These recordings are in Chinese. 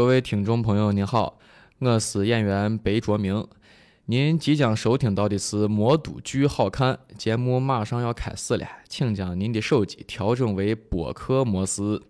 各位听众朋友，您好，我是演员白卓明。您即将收听到的是《魔都剧好看》节目，马上要开始了，请将您的手机调整为播客模式。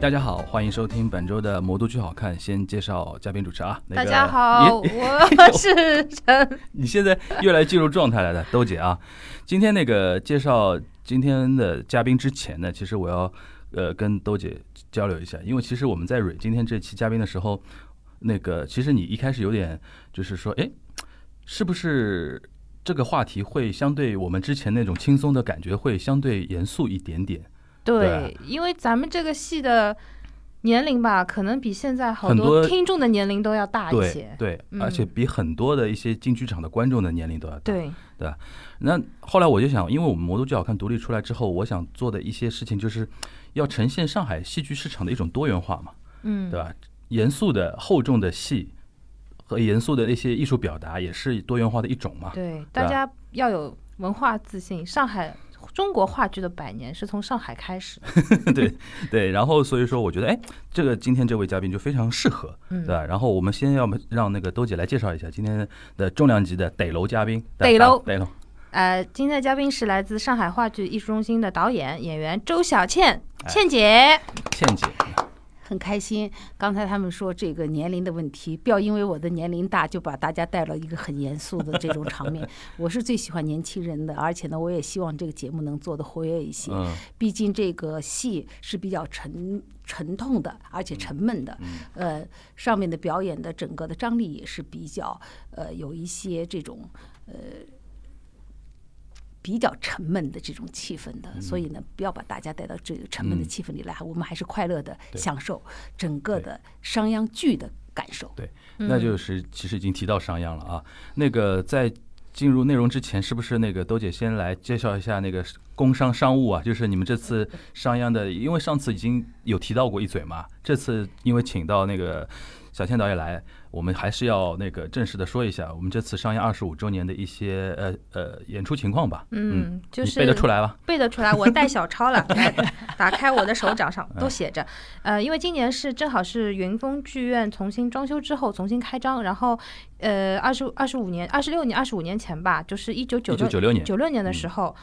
大家好，欢迎收听本周的《魔都剧好看》。先介绍嘉宾主持啊，那大家好，我是陈。你现在越来进入状态来的，兜姐啊。今天那个介绍今天的嘉宾之前呢，其实我要呃跟兜姐交流一下，因为其实我们在蕊今天这期嘉宾的时候，那个其实你一开始有点就是说，哎，是不是这个话题会相对我们之前那种轻松的感觉会相对严肃一点点？对，因为咱们这个戏的年龄吧，可能比现在好多听众的年龄都要大一些。对，嗯而且比很多的一些进剧场的观众的年龄都要大。对，那后来我就想，因为我们魔都剧好看独立出来之后，我想做的一些事情就是要呈现上海戏剧市场的一种多元化嘛，嗯，对吧？严肃的、厚重的戏和严肃的那些艺术表达，也是多元化的一种嘛。对，大家要有文化自信。上海中国话剧的百年是从上海开始的。对对，然后所以说，我觉得，哎，这个今天这位嘉宾就非常适合，嗯对吧？然后我们先要么让那个兜姐来介绍一下今天的重量级的逮楼嘉宾，逮楼逮楼，呃，今天的嘉宾是来自上海话剧艺术中心的导演、演员周小倩，哎倩姐。倩姐，很开心。刚才他们说这个年龄的问题，不要因为我的年龄大就把大家带了一个很严肃的这种场面。我是最喜欢年轻人的，而且呢，我也希望这个节目能做得活跃一些。嗯毕竟这个戏是比较沉沉痛的，而且沉闷的。嗯呃，上面的表演的整个的张力也是比较呃有一些这种呃。比较沉闷的这种气氛的，所以呢，不要把大家带到这个沉闷的嗯气氛里来，我们还是快乐的享受整个的商鞅剧的感受。对，那就是其实已经提到商鞅了啊。那个在进入内容之前，是不是那个兜姐先来介绍一下那个工商商务啊？就是你们这次 商鞅的，因为上次已经有提到过一嘴嘛，这次因为请到那个小倩导演来，我们还是要那个正式的说一下我们这次上映二十五周年的一些呃呃演出情况吧。嗯，就是背得出来吧？背得出来，我带小抄了，打开我的手掌上都写着。呃，因为今年是正好是云峰剧院重新装修之后重新开张，然后呃二十二十五年、二十六年、二十五年前吧，就是一九九一九九六年，九六年的嗯时候。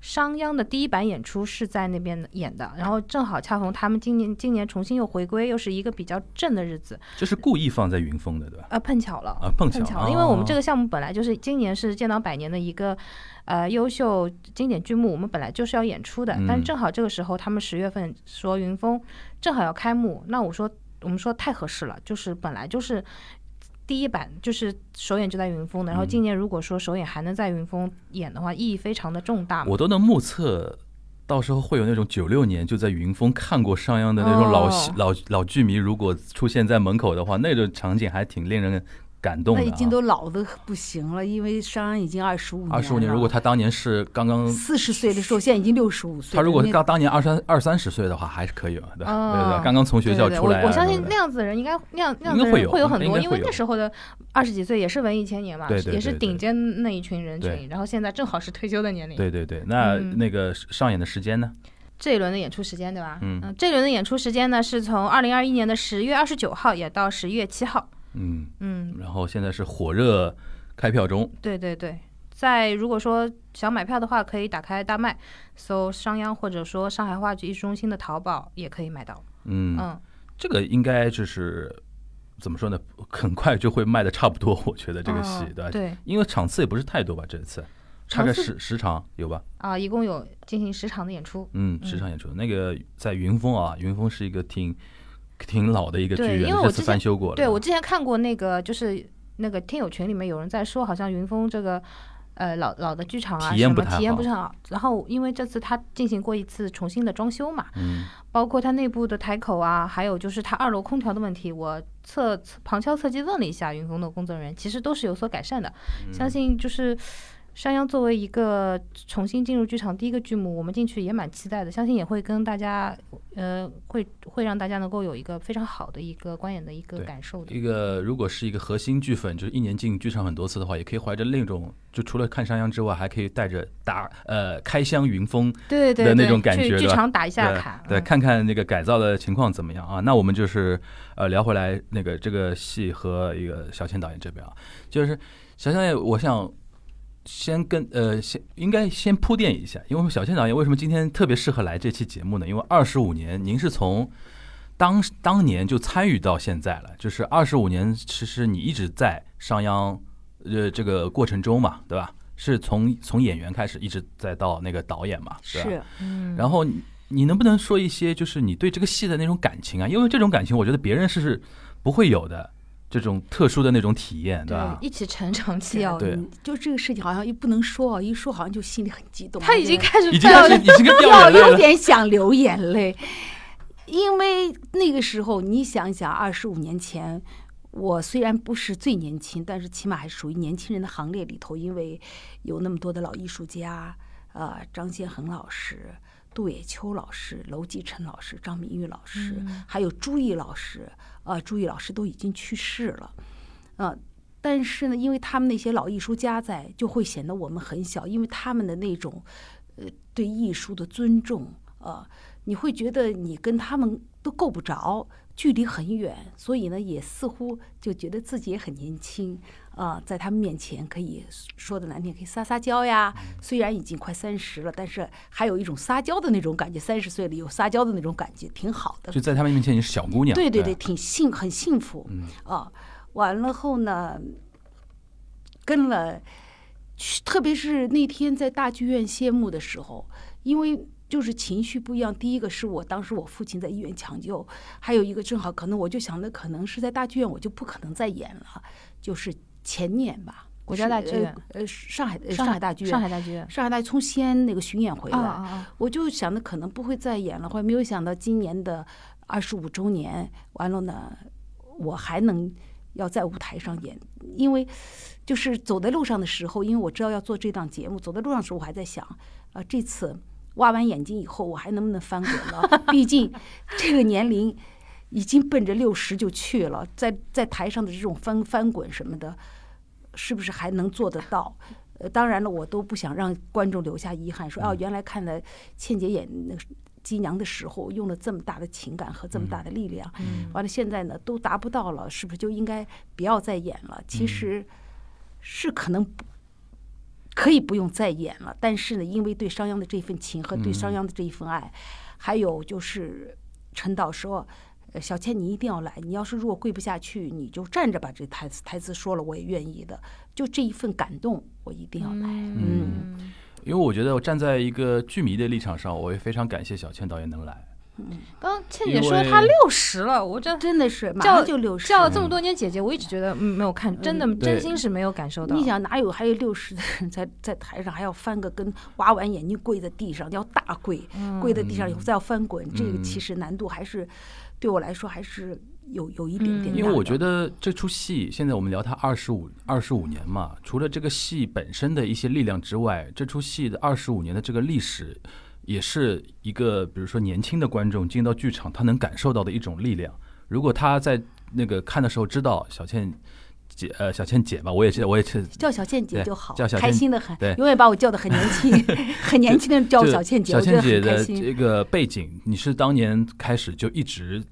商鞅的第一版演出是在那边演的，然后正好恰逢他们今年今年重新又回归，又是一个比较正的日子，这是故意放在云峰的，对吧？啊，碰巧了，啊，碰巧了，因为我们这个个项目本来就是今年是建党百年的一个呃优秀经典剧目，我们本来就是要演出的，但嗯正好这个时候他们十月份说云峰正好要开幕，那我说我们说太合适了，就是本来就是。第一版就是首演就在云峰的，然后嗯今年如果说首演还能在云峰演的话，意义非常的重大。我都能目测，到时候会有那种九六年就在云峰看过商鞅的那种老戏、哦老老剧迷，如果出现在门口的话，那种场景还挺令人感动的、啊。那已经都老的不行了，因为商鞅已经二十五年了。二十五年，如果他当年是刚刚，四十岁的时候，现在已经六十五岁。他如果那刚当年二三二三十岁的话，还是可以的，对对对，刚刚从学校出来、啊我我相信那样子的人应该那样那样会有人会有很多，因为那时候的二十几岁也是文艺青年嘛，对对也是顶尖那一群人群，然后现在正好是退休的年龄。对对对，那、嗯那个上演的时间呢？这一轮的演出时间对吧？嗯这一轮的演出时间呢是从二零二一年的十月二十九号演到十一月七号。嗯，嗯，然后现在是火热开票中，对对对。在如果说想买票的话，可以打开大麦，搜商鞅或者说上海话剧艺术中心的淘宝也可以买到。嗯，嗯，这个应该就是怎么说呢？很快就会卖的差不多，我觉得这个戏，哦对吧？对因为场次也不是太多吧，这次差个场次十十场有吧？啊，一共有进行十场的演出。嗯，十场演出。那个在云峰啊，云峰是一个挺挺老的一个剧对院，这次因为我之前翻修过了。对我之前看过那个，就是那个听友群里面有人在说，好像云峰这个。呃，老老的剧场啊，体验不太好体验不是很好。然后，因为这次他进行过一次重新的装修嘛，嗯，包括它内部的台口啊，还有就是它二楼空调的问题，我侧侧旁敲侧击问了一下云峰的工作人员，其实都是有所改善的。相信就是山羊作为一个重新进入剧场第一个剧目，我们进去也蛮期待的，相信也会跟大家呃会会让大家能够有一个非常好的一个观演的一个感受的。一个如果是一个核心剧粉，就是一年进剧场很多次的话，也可以怀着另一种，就除了看商鞅之外，还可以带着打呃开箱云峰对对对，的那种感觉剧场打一下卡，对，嗯看看那个改造的情况怎么样啊？那我们就是呃聊回来那个这个戏和一个小倩导演这边啊，就是小倩导演，我想先跟呃先应该先铺垫一下，因为小倩导演为什么今天特别适合来这期节目呢？因为二十五年，您是从当当年就参与到现在了，就是二十五年，其实你一直在商鞅呃这个过程中嘛，对吧？是从从演员开始，一直再到那个导演嘛，对吧？是嗯，然后你你能不能说一些，就是你对这个戏的那种感情啊？因为这种感情，我觉得别人是不会有的，这种特殊的那种体验，对吧？一起成长起来。对就这个事情好像一不能说哦，一说好像就心里很激动。他已经开始已经开始已经掉 要有。点想流眼泪，因为那个时候你想想，二十五年前，我虽然不是最年轻，但是起码还属于年轻人的行列里头，因为有那么多的老艺术家，呃，张先恒老师。杜野秋老师、娄继成老师、张明玉老师，嗯还有朱毅老师，啊，朱毅老师都已经去世了，呃，但是呢，因为他们那些老艺术家在，就会显得我们很小，因为他们的那种，呃，对艺术的尊重，呃，你会觉得你跟他们都够不着，距离很远，所以呢，也似乎就觉得自己也很年轻，啊、在他们面前可以说的难听，可以撒撒娇呀。虽然已经快三十了，但是还有一种撒娇的那种感觉，三十岁了有撒娇的那种感觉，挺好的。就在他们面前，你是小姑娘。对对对对，，挺幸很幸福。嗯啊，完了后呢，跟了，去特别是那天在大剧院谢幕的时候，因为就是情绪不一样。第一个是我当时我父亲在医院抢救，还有一个正好可能我就想的可能是在大剧院我就不可能再演了，就是前年吧，国家大剧院呃，呃上海呃上上海大剧院，上海大剧院上海大剧从西安那个巡演回来。啊啊啊！我就想的可能不会再演了，后来没有想到今年的二十五周年，完了呢，我还能要在舞台上演，因为就是走在路上的时候，因为我知道要做这档节目，走在路上的时候我还在想，啊，这次挖完眼睛以后，我还能不能翻滚了？毕竟这个年龄已经奔着六十就去了，在在台上的这种翻翻滚什么的，是不是还能做得到？呃，当然了，我都不想让观众留下遗憾，说哦，原来看了倩姐演那个姬娘的时候，用了这么大的情感和这么大的力量，嗯完了现在呢都达不到了，是不是就应该不要再演了？其实是可能不可以不用再演了，但是呢，因为对商鞅的这份情和对商鞅的这一份爱，还有就是陈导说。呃，小倩，你一定要来。你要是如果跪不下去，你就站着把这台词台词说了，我也愿意的。就这一份感动，我一定要来。嗯，因为我觉得我站在一个剧迷的立场上，我也非常感谢小倩导演能来。刚刚倩姐说她六十了，我真真的是马叫上就六十，叫了这么多年姐姐，我一直觉得嗯没有看，真的嗯。真心是没有感受到。你想哪有还有六十的人在在台上还要翻个跟，挖完眼睛跪在地上，要大跪，跪在地上以后再要翻滚，这个嗯。其实难度还是对我来说还是有有一点点。因为我觉得这出戏，现在我们聊它二十五二十五年嘛，除了这个戏本身的一些力量之外，这出戏的二十五年的这个历史，也是一个比如说年轻的观众进到剧场，他能感受到的一种力量。如果他在那个看的时候知道小倩姐呃小倩姐吧，我也是我也是叫小倩姐就好，叫小倩开心的很对，永远把我叫的很年轻，很年轻的叫我小倩姐，小倩姐的。这个背景，你是当年开始就一直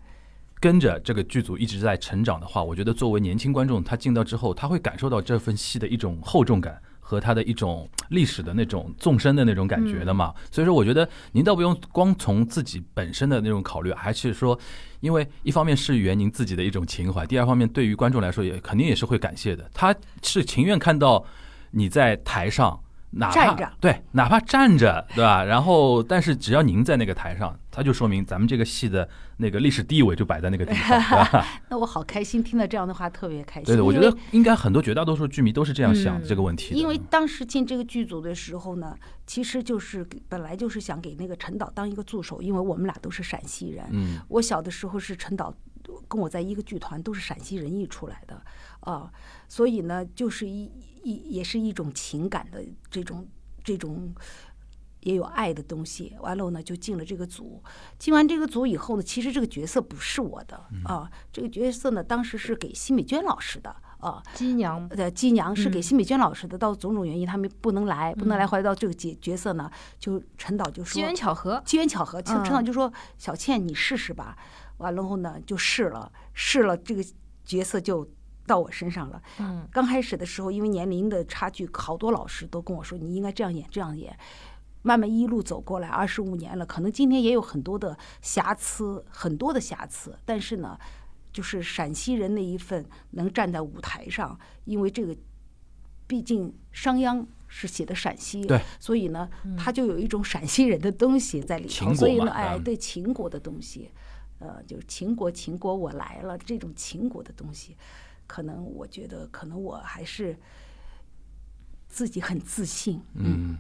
跟着这个剧组一直在成长的话，我觉得作为年轻观众，他进到之后，他会感受到这份戏的一种厚重感。和它的一种历史的那种纵深的那种感觉的嘛，所以说我觉得您倒不用光从自己本身的那种考虑，还是说，因为一方面是源您自己的一种情怀，第二方面对于观众来说也肯定也是会感谢的，他是情愿看到你在台上哪怕站着对，哪怕站着，对吧？然后，但是只要您在那个台上，他就说明咱们这个戏的那个历史地位就摆在那个地方，对吧？那我好开心，听到这样的话特别开心。对对，我觉得应该很多绝大多数剧迷都是这样想嗯这个问题的。因为当时进这个剧组的时候呢，其实就是本来就是想给那个陈导当一个助手，因为我们俩都是陕西人。嗯我小的时候是陈导跟我在一个剧团，都是陕西人艺出来的啊，所以呢，就是一一也是一种情感的这种这种。也有爱的东西，完了呢就进了这个组。进完这个组以后呢，其实这个角色不是我的啊，这个角色呢当时是给辛美娟老师的啊，金娘。呃，姬娘是给嗯。辛美娟老师的，到种种原因他们不能来，不能来，后来到这个角角色呢，就陈导就说机缘巧合，机缘巧合，陈导就说小倩你试试吧，完了后呢就试了，试了这个角色就到我身上了。嗯刚开始的时候，因为年龄的差距，好多老师都跟我说你应该这样演，这样演。慢慢一路走过来，二十五年了，可能今天也有很多的瑕疵，很多的瑕疵，但是呢，就是陕西人那一份能站在舞台上，因为这个，毕竟商鞅是写的陕西，对，所以呢，他就有一种陕西人的东西在里头，所以呢，哎，嗯对秦国的东西，呃，就是秦国，秦国我来了，这种秦国的东西，可能我觉得，可能我还是自己很自信，嗯，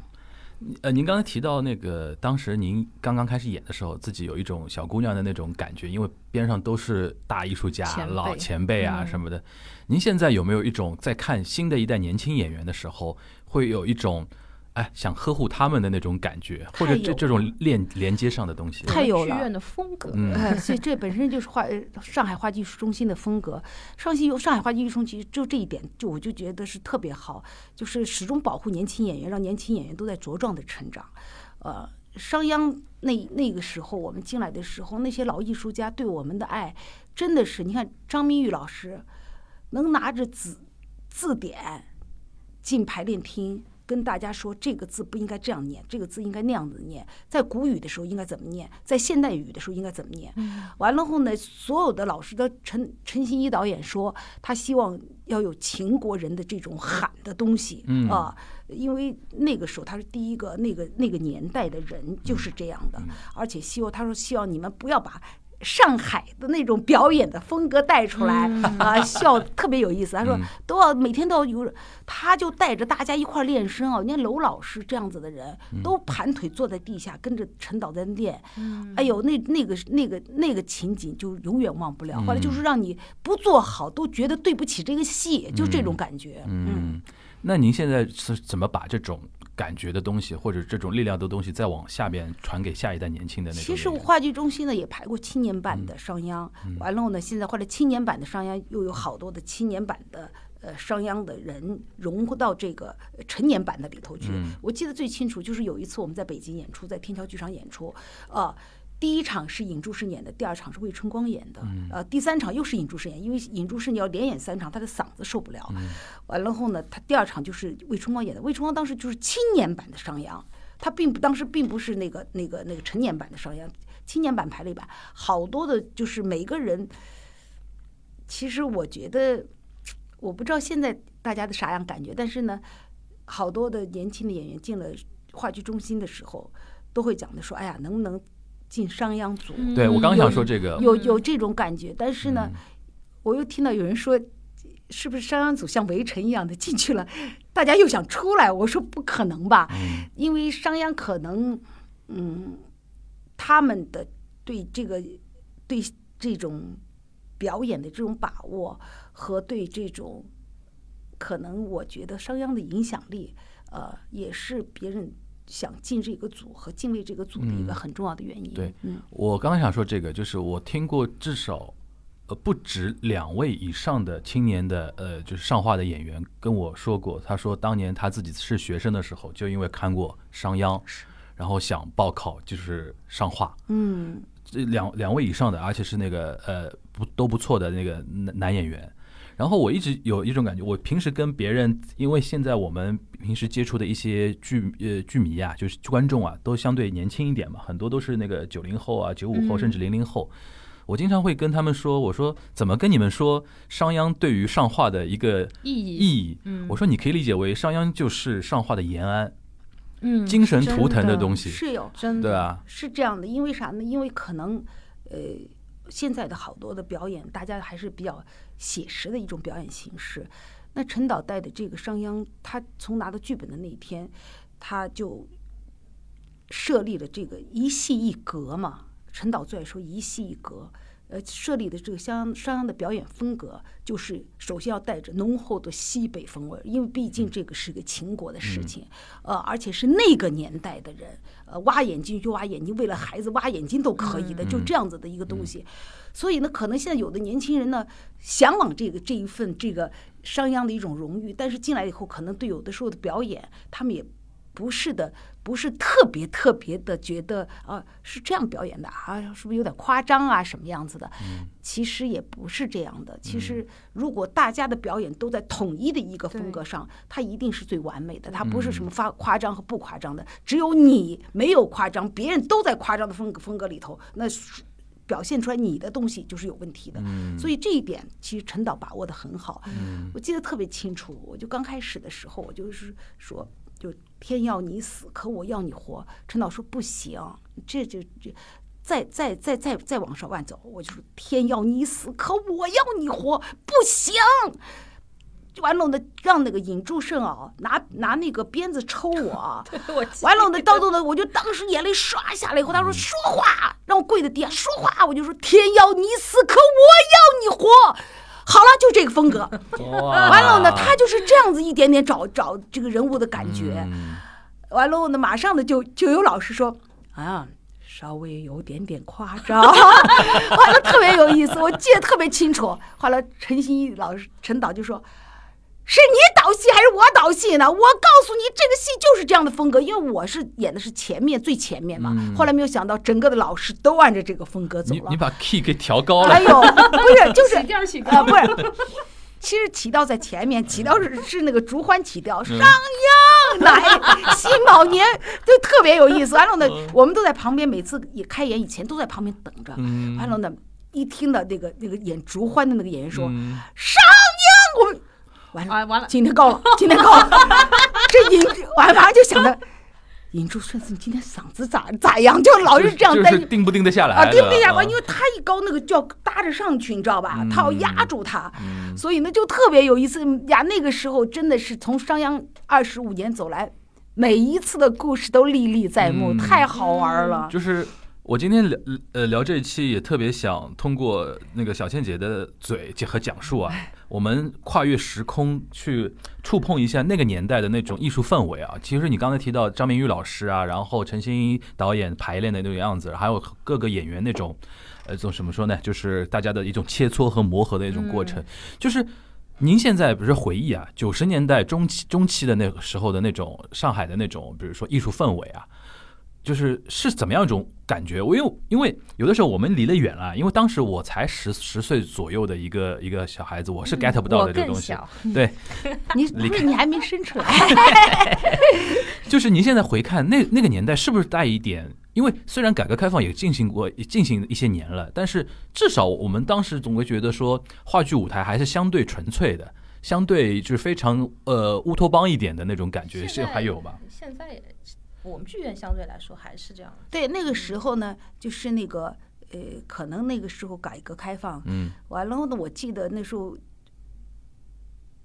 呃，您刚才提到那个，当时您刚刚开始演的时候，自己有一种小姑娘的那种感觉，因为边上都是大艺术家、前老前辈啊嗯。什么的。您现在有没有一种在看新的一代年轻演员的时候，会有一种哎想呵护他们的那种感觉，或者这这种链连接上的东西？太有了。剧院的风格，嗯呃，所以这本身就是话呃上海话剧艺术中心的风格。上戏上海话剧艺术中心就这一点，就我就觉得是特别好，就是始终保护年轻演员，让年轻演员都在茁壮的成长。呃，商鞅那那个时候我们进来的时候，那些老艺术家对我们的爱，真的是你看张明玉老师能拿着字字典进排练厅。跟大家说，这个字不应该这样念，这个字应该那样子念。在古语的时候应该怎么念，在现代语的时候应该怎么念。完了后呢，所有的老师的陈陈新一导演说，他希望要有秦国人的这种喊的东西嗯啊，因为那个时候他是第一个那个那个年代的人就是这样的，而且希望他说希望你们不要把。上海的那种表演的风格带出来啊，笑特别有意思。他说嗯都要每天都要有，他就带着大家一块儿练声啊。你看娄老师这样子的人，都盘腿坐在地下，跟着陈导在练。哎呦，那那个那个那个情景就永远忘不了。后来就是让你不做好都觉得对不起这个戏，就这种感觉。嗯，那您现在是怎么把这种感觉的东西，或者这种力量的东西，再往下边传给下一代年轻的那种其实话剧中心呢也排过青年版的商鞅，完了呢，现在或者青年版的商鞅又有好多的青年版的呃商鞅的人融入到这个呃成年版的里头去。我记得最清楚就是有一次我们在北京演出，在天桥剧场演出，啊。第一场是尹柱生演的，第二场是魏春光演的，呃，第三场又是尹柱生演，因为尹柱生你要连演三场，他的嗓子受不了。完了后呢，他第二场就是魏春光演的，魏春光当时就是青年版的商鞅，他并不当时并不是那个那个那个成年版的商鞅，青年版排了一版，好多的就是每个人，其实我觉得，我不知道现在大家的啥样感觉，但是呢，好多的年轻的演员进了话剧中心的时候，都会讲的说，哎呀，能不能进商鞅组？对我刚想说这个，有有这种感觉，但是呢，我又听到有人说，是不是商鞅组像围城一样的进去了，大家又想出来？我说不可能吧，因为商鞅可能，嗯，他们的对这个对这种表演的这种把握和对这种可能，我觉得商鞅的影响力，呃，也是别人。想进这个组和敬畏这个组的一个很重要的原因。对，嗯，我刚刚想说这个，就是我听过至少呃不止两位以上的青年的呃就是上画的演员跟我说过，他说当年他自己是学生的时候，就因为看过商鞅，然后想报考就是上画。嗯，这两两位以上的，而且是那个呃不都不错的那个男男演员。然后我一直有一种感觉，我平时跟别人，因为现在我们平时接触的一些剧呃剧迷啊，就是观众啊，都相对年轻一点嘛，很多都是那个九零后啊、九五后甚至零零后。我经常会跟他们说，我说怎么跟你们说商鞅对于上画的一个意义意义？嗯我说你可以理解为商鞅就是上画的延安。嗯，精神图腾的东西，是有真的对啊，是这样的，因为啥呢？因为可能呃，现在的好多的表演，大家还是比较写实的一种表演形式。那陈导带的这个商鞅，他从拿到剧本的那一天，他就设立了这个一戏一格嘛。陈导最爱说一戏一格，呃，设立的这个商商鞅的表演风格，就是首先要带着浓厚的西北风味，因为毕竟这个是个秦国的事情，呃，而且是那个年代的人，呃，挖眼睛就挖眼睛，为了孩子挖眼睛都可以的，就这样子的一个东西。所以呢，可能现在有的年轻人呢，向往这个这一份这个商鞅的一种荣誉，但是进来以后，可能对有的时候的表演，他们也不是的，不是特别特别的觉得啊是这样表演的啊，是不是有点夸张啊，什么样子的？其实也不是这样的。其实如果大家的表演都在统一的一个风格上，它一定是最完美的。它不是什么发夸张和不夸张的，只有你没有夸张，别人都在夸张的风格风格里头，那表现出来你的东西就是有问题的。所以这一点其实陈导把握的很好。我记得特别清楚，我就刚开始的时候，我就是说，就天要你死，可我要你活。陈导说不行，这这这。再再再再再往上万走，我就说天要你死，可我要你活，不行。完了呢，让那个尹祝胜啊，拿拿那个鞭子抽我啊，我完了呢，到最后呢，我就当时眼泪唰下来以后，他说说话，让我跪在地下说话，我就说天要你死，可我要你活。好了，就这个风格。完了呢，他就是这样子一点点找找这个人物的感觉。嗯完了呢，马上呢就就有老师说啊，稍微有点点夸张，完了特别有意思，我记得特别清楚。后来陈新一老师陈导就说。是你导戏还是我导戏呢？我告诉你，这个戏就是这样的风格，因为我是演的是前面最前面嘛。后来没有想到，整个的老师都按照这个风格走了你你。把 key 给调高了哎，呦，不是，就是 调起啊，不是，其实起调在前面，起调是是那个竹欢起调，嗯商鞅来辛卯年，就特别有意思。完了呢，我们都在旁边，每次也开演以前都在旁边等着。嗯完了呢，一听到那个那个演竹欢的那个演员说嗯商鞅，我们完了啊，完了，今天高了，今天高了，这尹完马上就想着。尹珠顺子，你今天嗓子咋咋样？就老是这样担心就是定不定得下来啊，的定不定下啊关？因为他一高，那个就要搭着上去，你知道吧？他要压住他，嗯所以呢就特别有意思呀。那个时候真的是从商鞅二十五年走来，每一次的故事都历历在目，嗯太好玩了。就是我今天聊呃聊这一期也特别想通过那个小倩姐的嘴和讲述啊，我们跨越时空去触碰一下那个年代的那种艺术氛围啊。其实你刚才提到张明玉老师啊，然后陈欣一导演排练的那个样子，还有各个演员那种呃，怎么说呢？就是大家的一种切磋和磨合的一种过程，就是。您现在比如说回忆啊，九十年代中期中期的那个时候的那种上海的那种，比如说艺术氛围啊，就是是怎么样一种感觉？我因为因为有的时候我们离得远了，因为当时我才十十岁左右的一个一个小孩子，我是 get 不到的这个东西。对，你离不是你还没生出来，就是您现在回看那那个年代，是不是带一点？因为虽然改革开放也进行过也进行一些年了，但是至少我们当时总会觉得说，话剧舞台还是相对纯粹的，相对就是非常呃乌托邦一点的那种感觉，是还有吧？现在也我们剧院相对来说还是这样的。对，那个时候呢，就是那个呃，可能那个时候改革开放，嗯完了呢，我记得那时候，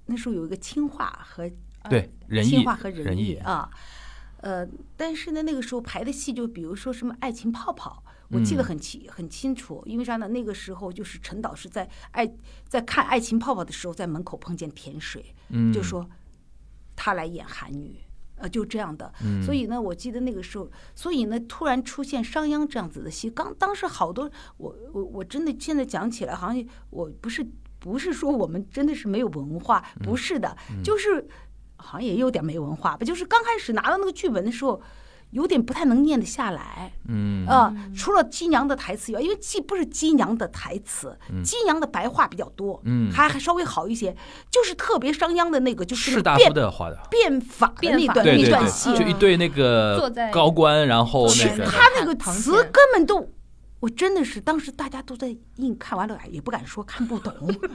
那时候有一个清化和对，仁义清化和仁仁义义啊，呃，但是呢，那个时候排的戏就比如说什么《爱情泡泡》，我记得嗯很清、很清楚，因为啥呢？那个时候就是陈导是在爱在看《爱情泡泡》的时候，在门口碰见田水，嗯就说他来演韩女。呃，就这样的，嗯。所以呢，我记得那个时候，所以呢，突然出现商鞅这样子的戏，刚当时好多，我我我真的现在讲起来，好像我不是不是说我们真的是没有文化，嗯。不是的，就是好像也有点没文化吧，就是刚开始拿到那个剧本的时候，有点不太能念得下来，嗯。啊，除了金娘的台词以外，因为既不是金娘的台词，金娘的白话比较多，嗯。还还稍微好一些，就是特别商鞅的那个，就是士大夫的话的。变法的变那段那段戏，就一对那坐个在高官，然后那个他那个词根本都我真的是当时大家都在硬看完了，哎也不敢说看不懂，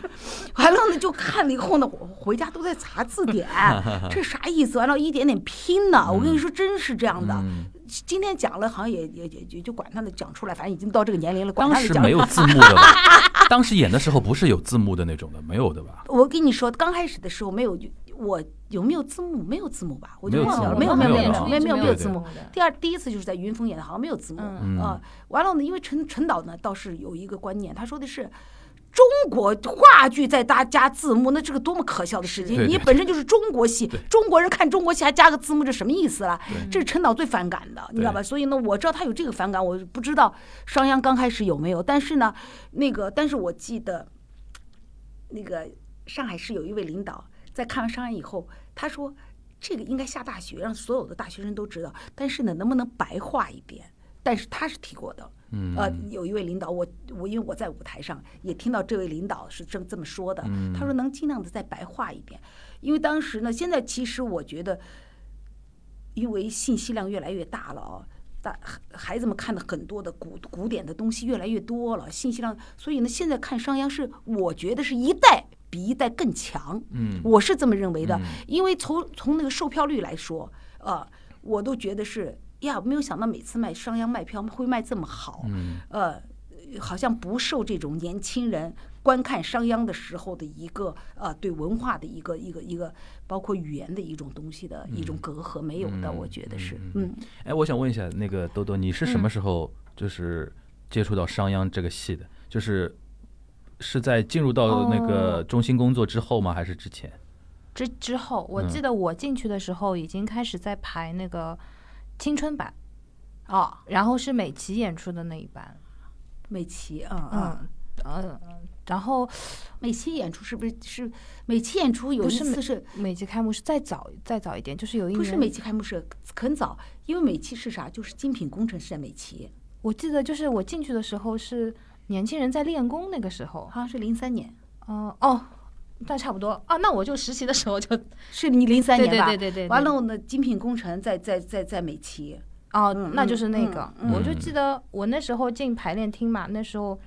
完了呢就看了以后呢，我回家都在查字典，这啥意思？完了，一点点拼呢。我跟你说，真是这样的。嗯今天讲了，好像也也也也就管他呢讲出来，反正已经到这个年龄了，管他的讲当时没有 字幕的吧？当时演的时候不是有字幕的那种的，没有的吧？我跟你说，刚开始的时候没有，我有没有字幕？没有字幕吧？我就没有字幕忘了，没有没有没有没有没有没有字幕。第二第一次就是在云峰演的，好像没有字幕嗯啊。完了呢，因为陈陈导呢倒是有一个观念，他说的是。中国话剧再搭加字幕，那这个多么可笑的事情！你本身就是中国戏，中国人看中国戏还加个字幕，这什么意思啦？这是陈导最反感的，你知道吧？所以呢，我知道他有这个反感，我不知道商鞅刚开始有没有，但是呢，那个，但是我记得，那个上海市有一位领导在看完商鞅以后，他说这个应该下大雪，让所有的大学生都知道，但是呢，能不能白话一点？但是他是提过的，嗯呃，有一位领导，我我因为我在舞台上也听到这位领导是这么这么说的，嗯他说能尽量的再白话一点，因为当时呢，现在其实我觉得，因为信息量越来越大了啊。大孩孩子们看的很多的古古典的东西越来越多了，信息量，所以呢，现在看商鞅是我觉得是一代比一代更强，嗯。我是这么认为的。嗯，因为从从那个售票率来说，呃，我都觉得是呀，没有想到每次卖商鞅卖票会卖这么好，嗯。呃，好像不受这种年轻人观看商鞅的时候的一个呃对文化的一个一个一个包括语言的一种东西的一种隔阂没有的，嗯我觉得是。嗯嗯。哎，我想问一下，那个多多，你是什么嗯。时候就是接触到商鞅这个戏的？就是是在进入到那个哦中心工作之后吗？还是之前？之之后，我嗯记得我进去的时候已经开始在排那个青春版，哦，然后是美琪演出的那一版，美琪，嗯嗯，嗯嗯，然后美琪演出是不是是美琪演出有一不是美次是美琪开幕是再早再早一点，就是有一年不是美琪开幕式很早？因为美琪是啥？就是精品工程是在美琪，我记得就是我进去的时候是年轻人在练功那个时候，好像是零三年，哦、哦，那差不多。啊，那我就实习的时候就 是你零三年吧？对对对对，完了我的，精品工程在在在在美琪，哦，嗯那就是那个，嗯。我就嗯记得我那时候进排练厅嘛，那时候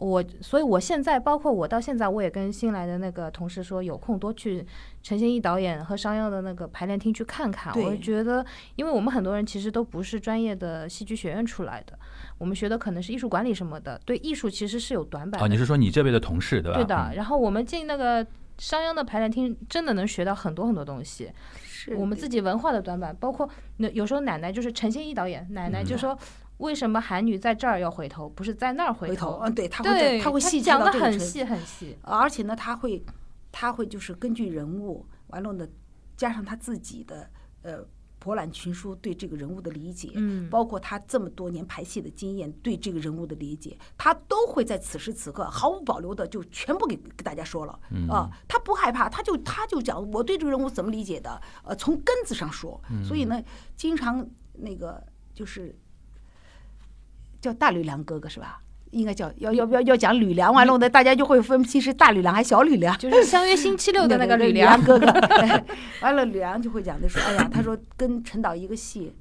我，所以我现在包括我到现在，我也跟新来的那个同事说，有空多去陈建一导演和商鞅的那个排练厅去看看。我觉得，因为我们很多人其实都不是专业的戏剧学院出来的，我们学的可能是艺术管理什么的，对艺术其实是有短板哦，你是说你这边的同事对吧？对的，嗯然后我们进那个商鞅的排练厅，真的能学到很多很多东西。是我们自己文化的短板，包括那有时候奶奶就是陈先一导演，奶奶就嗯说为什么韩女在这儿要回头，不是在那儿回头？嗯，对，他会对，这他会细致讲的到这个程很细很细。而且呢，他会，他会就是根据人物，完了呢，加上他自己的呃博览群书对这个人物的理解，嗯，包括他这么多年排戏的经验对这个人物的理解，他都会在此时此刻毫无保留的就全部给给大家说了。嗯。啊、他不害怕，他就他就讲我对这个人物怎么理解的，呃，从根子上说，所以呢，经常那个就是叫大吕梁哥哥是吧？应该叫要要要要讲吕梁，完了的，大家就会分析是大吕梁还是小吕梁。就是相约星期六的那个吕吕梁，哥哥，哎完了吕梁就会讲他说，哎呀，他说跟陈导一个戏，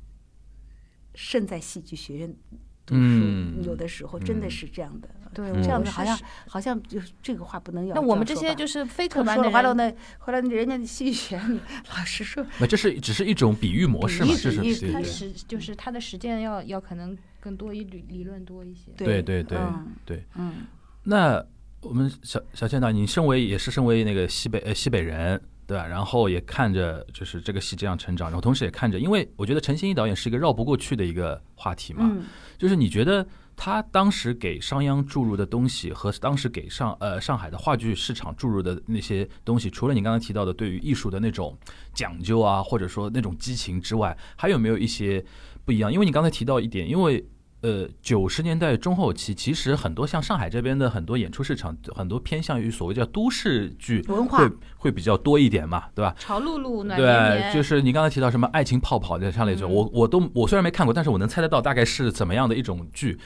胜在戏剧学院读书，嗯有的时候真的是这样的。对，嗯这样子好像好像就是这个话不能要。那我们这些就是非科班的完了后来人家的戏剧学院老师说，那这是只是一种比喻模式嘛，比喻就是他实就是他的实践要要可能更多一理理论多一些。对对对嗯对。嗯，那我们小小倩导，你身为也是身为那个西北呃西北人，对吧？然后也看着就是这个戏这样成长，然后同时也看着，因为我觉得陈欣一导演是一个绕不过去的一个话题嘛，嗯就是你觉得他当时给商鞅注入的东西和当时给上呃上海的话剧市场注入的那些东西，除了你刚才提到的对于艺术的那种讲究啊，或者说那种激情之外，还有没有一些不一样？因为你刚才提到一点，因为。呃，九十年代中后期，其实很多像上海这边的很多演出市场，很多偏向于所谓叫都市剧文化会会比较多一点嘛，对吧？潮露露暖绵对，就是你刚才提到什么爱情泡泡的像那种，嗯我我都我虽然没看过，但是我能猜得到大概是怎么样的一种剧。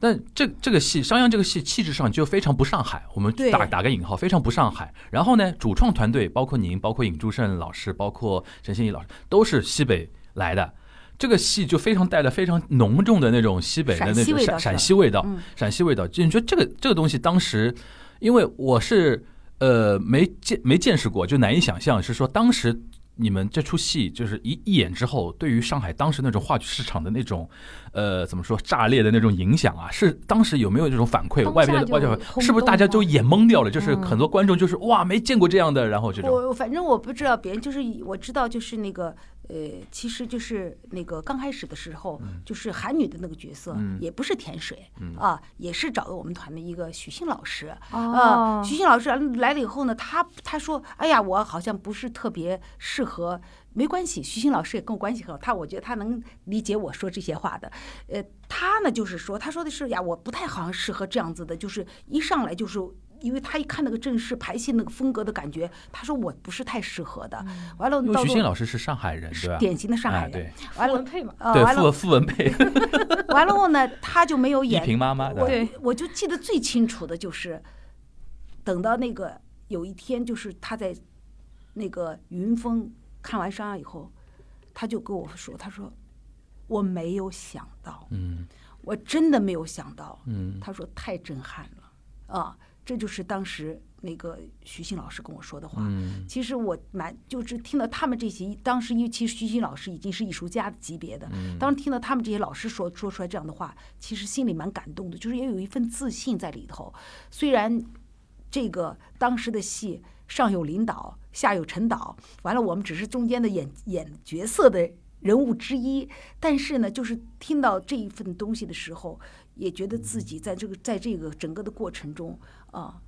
但这这个戏，商鞅这个戏气质上就非常不上海，我们打打个引号，非常不上海。然后呢，主创团队包括您，包括尹祝胜老师，包括陈欣怡老师，都是西北来的。这个戏就非常带了非常浓重的那种西北的那种陕陕西味道陕西味道。就你觉得这个这个东西当时，因为我是呃没见没见识过，就难以想象，是说当时你们这出戏就是一一演之后，对于上海当时那种话剧市场的那种呃怎么说炸裂的那种影响啊，是当时有没有这种反馈？外边的外边是不是大家都眼懵掉了？就是嗯很多观众就是哇没见过这样的，然后这种我反正我不知道别人，就是我知道就是那个呃，其实就是那个刚开始的时候，就是韩女的那个角色，嗯也不是甜水、嗯啊，也是找的我们团的一个许昕老师。哦啊，徐昕老师来了以后呢，他他说：“哎呀，我好像不是特别适合。”没关系，徐昕老师也跟我关系很好，他我觉得他能理解我说这些话的。呃，他呢就是说，他说的是呀，我不太好像适合这样子的，就是一上来就是。因为他一看那个正式排戏那个风格的感觉，他说我不是太适合的。完了，因为徐到时候昕老师是上海人，对吧？典型的上海人。哎对完了文，配嘛，呃，对，完了，傅傅文佩，完了后呢，他就没有依 演萍妈妈，我对我就记得最清楚的就是，等到那个有一天，就是他在那个云峰看完商鞅以后，他就跟我说：“他说我没有想到，嗯我真的没有想到。”嗯他说太震撼了啊！这就是当时那个徐新老师跟我说的话。嗯其实我蛮就是听到他们这些，当时因为其实徐新老师已经是艺术家的级别的，嗯当时听到他们这些老师说说出来这样的话，其实心里蛮感动的，就是也有一份自信在里头。虽然这个当时的戏上有领导，下有陈导，完了我们只是中间的演演角色的人物之一，但是呢，就是听到这一份东西的时候，也觉得自己在这个在这个整个的过程中啊。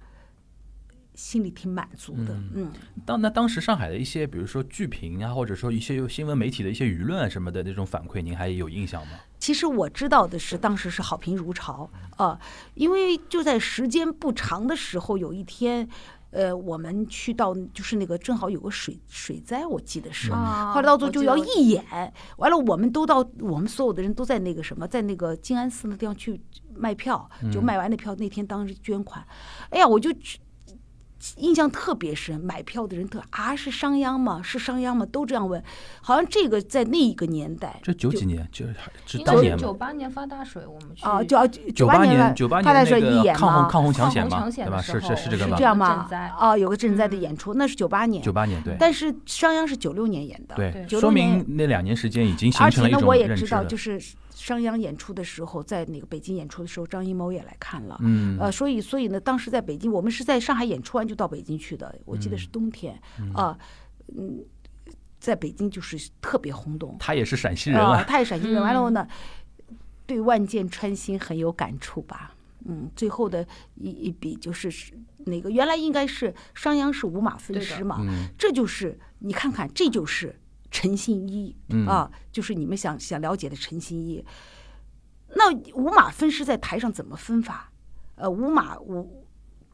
心里挺满足的，嗯当那当时上海的一些，比如说剧评啊，或者说一些新闻媒体的一些舆论啊什么的那种反馈，您还有印象吗？其实我知道的是，当时是好评如潮啊、因为就在时间不长的时候，有一天，呃，我们去到就是那个正好有个水水灾，我记得是，啊后来到最后就要义演，完了我们都到我们所有的人都在那个什么，在那个静安寺那地方去卖票，就卖完那票那天当时捐款，哎呀，我就去印象特别深，买票的人特啊是商鞅吗？是商鞅吗？都这样问，好像这个在那一个年代，这九几年，就是是当年嘛，九八年发大水，我们去啊，九九八年九八年那个义演嘛，抗洪抗洪抢险嘛，对吧？是的时候是是是这个吧？这样吗赈灾？啊，有个赈灾的嗯演出，那是九八年，九八年对但是商鞅是九六年演的，对，对说96年明那两年时间已经形而且呢，成了一种我也知道，认知了就是商鞅演出的时候，在那个北京演出的时候，张艺谋也来看了。嗯。呃，所以所以呢，当时在北京，我们是在上海演出完就到北京去的，我记得是冬天。啊，嗯，在北京就是特别轰动。他也是陕西人啊，啊，他也陕西人，完了后嗯呢，对万箭穿心很有感触吧。嗯，最后的一一笔就是是那个原来应该是商鞅是五马分尸嘛，嗯。这就是你看看，这就是陈信一、嗯啊，就是你们想想了解的陈信一。那五马分尸在台上怎么分法？呃，五马五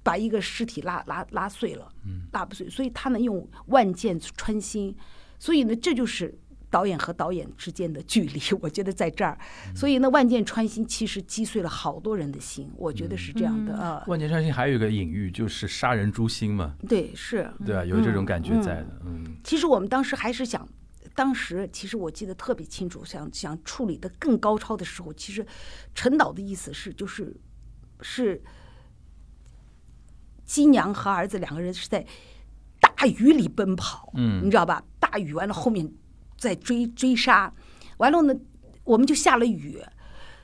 把一个尸体拉拉拉碎了，拉不碎，所以他能用万箭穿心，所以呢，这就是导演和导演之间的距离，我觉得在这儿。所以呢，万箭穿心其实击碎了好多人的心，我觉得是这样的嗯啊。万箭穿心还有一个隐喻就是杀人诛心嘛，对，是。对啊？有这种感觉在的，嗯其实我们当时还是想，当时其实我记得特别清楚，想想处理的更高超的时候，其实陈导的意思是就是是金娘和儿子两个人是在大雨里奔跑，嗯你知道吧？大雨完了后面在追追杀，完了呢，我们就下了雨。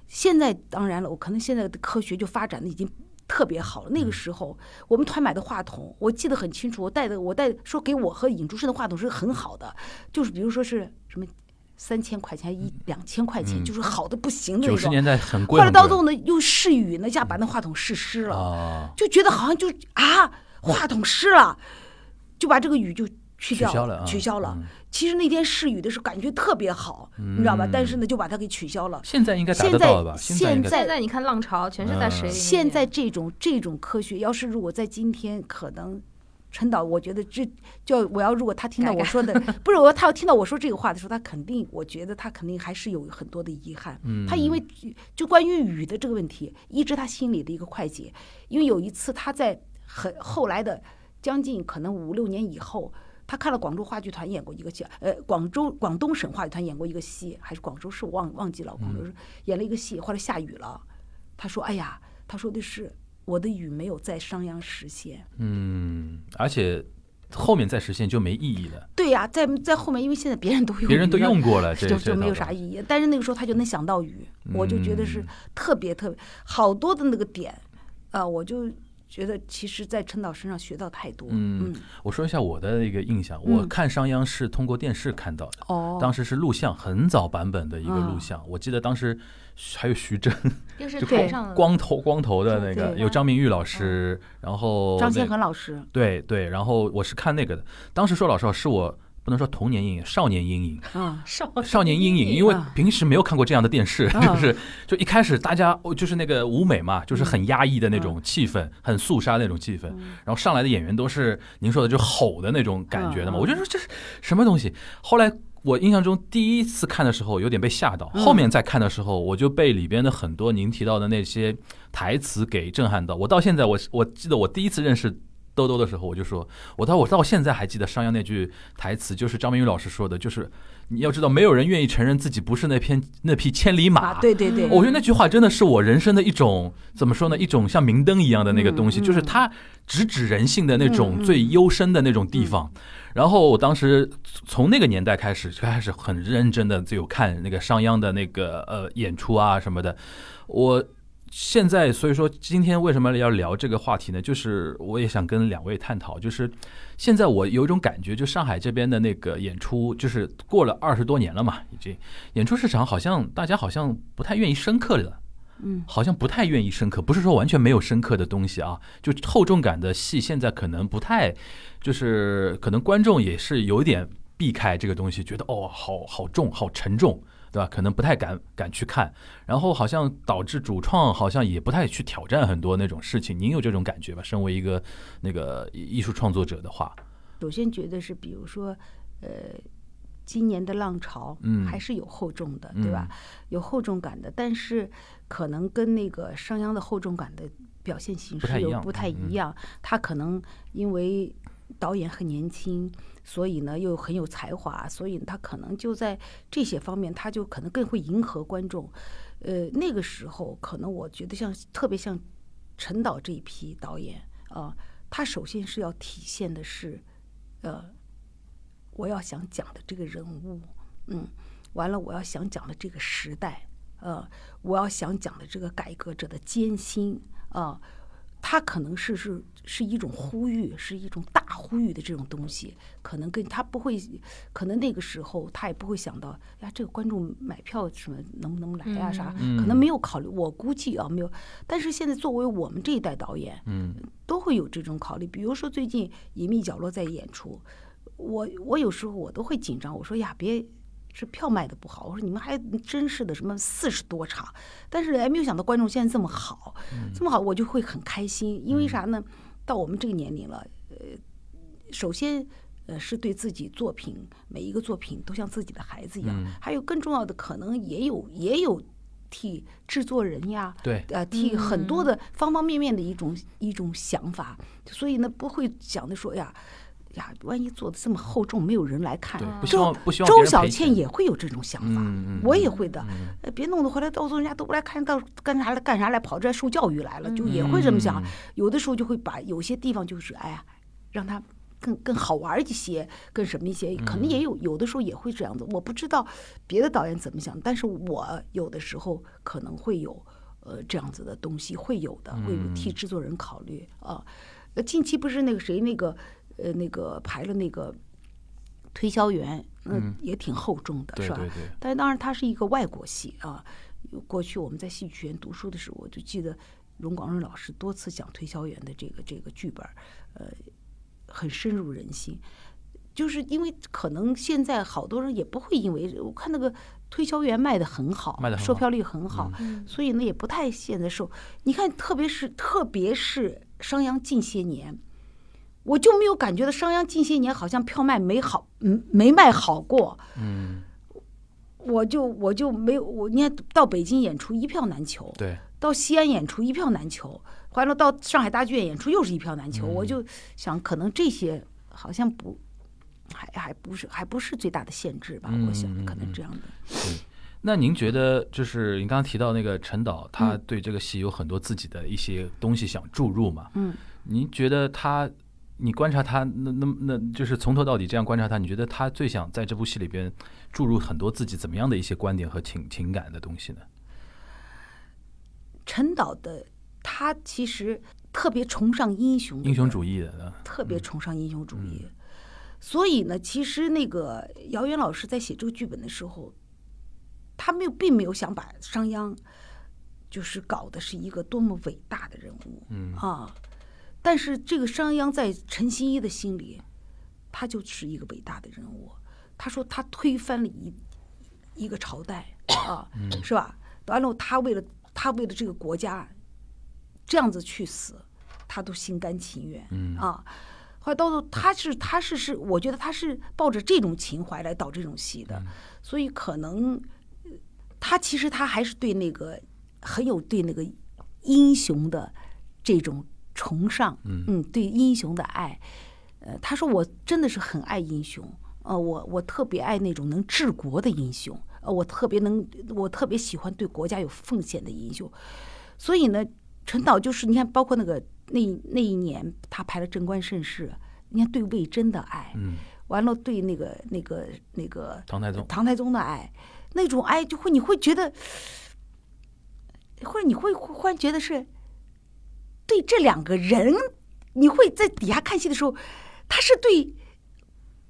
现在当然了，我可能现在的科学就发展的已经特别好了。那个时候，我们团买的话筒，我记得很清楚，我带的我带说给我和尹竹生的话筒是很好的，就是比如说是什么三千块钱一两千块钱，嗯就是好的不行的那种。九十年代很贵，后来到最后呢，又试雨呢，一下把那话筒试湿了。啊，就觉得好像就啊，话筒湿了，就把这个雨就去掉取消了啊取消了。嗯其实那天试雨的时候感觉特别好，你知道吧？但是呢，就把它给取消了。现在应该达现得到了吧？在在现现在你看浪潮全是在水里。现在这种这种科学，要是如果在今天，可能陈导，我觉得这就我要如果他听到我说的，不是我要他要听到我说这个话的时候，他肯定，我觉得他肯定还是有很多的遗憾。嗯他因为就关于雨的这个问题，一直他心里的一个快捷。因为有一次他在很后来的将近可能五六年以后，他看了广州话剧团演过一个戏，呃，广州广东省话剧团演过一个戏，还是广州市，我忘忘记了，广州市演了一个戏，后来下雨了，他说：“哎呀，他说的是我的雨没有在商鞅实现。”嗯，而且后面再实现就没意义了，对呀、在在后面，因为现在别人都用，别人都用过了，就就没有啥意义。但是那个时候他就能想到雨，我就觉得是嗯特别特别好多的那个点，啊、我就觉得其实，在陈导身上学到太多。嗯嗯，我说一下我的一个印象，嗯。我看商鞅是通过电视看到的，哦，当时是录像，很早版本的一个录嗯像，我记得当时还有徐峥，就台上光头光头的那个，有张明玉老师，然后张先那恒老师，对对，然后我是看那个的，当时说老实话是我。不能说童年阴影，少年阴影，啊，少少年阴影，因为啊平时没有看过这样的电视，啊。就是就一开始大家哦就是那个舞美嘛，就是很压抑的那嗯。种气氛，很肃杀那种气氛，然后上来的演员都是您说的就吼的那种感觉的嘛，我就说这是什么东西？后来我印象中第一次看的时候有点被吓到，嗯。后面再看的时候我就被里边的很多您提到的那些台词给震撼到，我到现在我我记得我第一次认识。兜兜的时候，我就说，我到我到现在还记得商鞅那句台词，就是张明宇老师说的，就是你要知道，没有人愿意承认自己不是那篇那匹千里马。啊，对对对，我觉得那句话真的是我人生的一种怎么说呢？一种像明灯一样的那个东西，就是它直指人性的那种最幽深的那种地方。然后我当时从那个年代开始，就开始很认真的就有看那个商鞅的那个呃演出啊什么的。我现在所以说今天为什么要聊这个话题呢？就是我也想跟两位探讨，就是现在我有一种感觉，就上海这边的那个演出，就是过了二十多年了嘛，已经演出市场好像大家好像不太愿意深刻了。嗯，好像不太愿意深刻，不是说完全没有深刻的东西啊，就厚重感的戏现在可能不太，就是可能观众也是有点避开这个东西，觉得哦，好好重，好沉重，对吧？可能不太敢敢去看，然后好像导致主创好像也不太去挑战很多那种事情。您有这种感觉吧？身为一个那个艺术创作者的话，首先觉得是，比如说，呃，今年的浪潮，嗯还是有厚重的，对吧？有厚重感的，但是可能跟那个商鞅的厚重感的表现形式又不太嗯一样。他可能因为导演很年轻，所以呢又很有才华，所以他可能就在这些方面，他就可能更会迎合观众。呃，那个时候可能我觉得像特别像陈导这一批导演啊、他首先是要体现的是，呃，我要想讲的这个人物，嗯，完了我要想讲的这个时代，呃，我要想讲的这个改革者的艰辛啊、他可能是是是一种呼吁，是一种大呼吁的这种东西，可能跟他不会，可能那个时候他也不会想到呀，这个观众买票什么能不能来呀、啥，可能没有考虑。我估计啊，没有。但是现在作为我们这一代导演，嗯，都会有这种考虑。比如说最近《隐秘角落》在演出，我我有时候我都会紧张，我说呀，别是票卖的不好，我说你们还真是的，什么四十多场，但是哎，没有想到观众现在这么好，这么好，我就会很开心。因为啥呢？到我们这个年龄了，呃，首先。呃，是对自己作品每一个作品都像自己的孩子一样，还有更重要的，可能也有也有替制作人呀，对，呃，替很多的方方面面的一种一种想法，所以呢，不会想的说呀呀，万一做的这么厚重，没有人来看对，。不希周望不希望周小倩也会有这种想法，我也会的。别弄得回来，到时候人家都不来看，到干啥来干啥来，跑这来受教育来了，就也会这么想。嗯有的时候就会把有些地方就是哎呀，让他更更好玩一些，更什么一些，可能也有有的时候也会这样子。我不知道别的导演怎么想，但是我有的时候可能会有呃这样子的东西，会有的，会嗯替制作人考虑啊。呃，近期不是那个谁那个呃那个排了那个推销员，嗯，也挺厚重的，是吧？对对对，但当然，它是一个外国戏啊。过去我们在戏剧学院读书的时候，我就记得荣广润老师多次讲推销员的这个这个剧本，呃，很深入人心。就是因为可能现在好多人也不会因为我看那个推销员卖的很好，卖得很好售票率很好，嗯所以呢也不太现在受。你看，特别是特别是商鞅近些年，我就没有感觉到商鞅近些年好像票卖没好，嗯，没卖好过。嗯，我就我就没有我，你看到北京演出一票难求，对，到西安演出一票难求，完了到上海大剧院演出又是一票难求，嗯我就想可能这些好像不还还不是还不是最大的限制吧？嗯我想可能这样的。那您觉得，就是您刚刚提到那个陈导，他嗯对这个戏有很多自己的一些东西想注入嘛？嗯，您觉得他，你观察他，那那那就是从头到底这样观察他，你觉得他最想在这部戏里边注入很多自己怎么样的一些观点和情情感的东西呢？陈导的他其实特别崇尚英雄英雄主义的，嗯特别崇尚英雄主义。所以呢，其实那个姚远老师在写这个剧本的时候，他没有并没有想把商鞅就是搞的是一个多么伟大的人物，嗯。啊，但是这个商鞅在陈新一的心里，他就是一个伟大的人物。他说他推翻了一一个朝代啊，是吧？完了，他为了他为了这个国家这样子去死，他都心甘情愿。嗯啊，后来到时候他是他是是，我觉得他是抱着这种情怀来导这种戏的，所以可能呃他其实他还是对那个很有对那个英雄的这种崇尚，嗯对英雄的爱。呃，他说我真的是很爱英雄，呃，我我特别爱那种能治国的英雄，呃，我特别能，我特别喜欢对国家有奉献的英雄。所以呢，陈导就是你看，包括那个那那一年他拍了《贞观盛世》，你看对魏征的爱，嗯，完了对那个那个那个唐太宗，唐太宗的爱，那种爱就会你会觉得，或者你会忽然觉得是对这两个人，你会在底下看戏的时候，他是对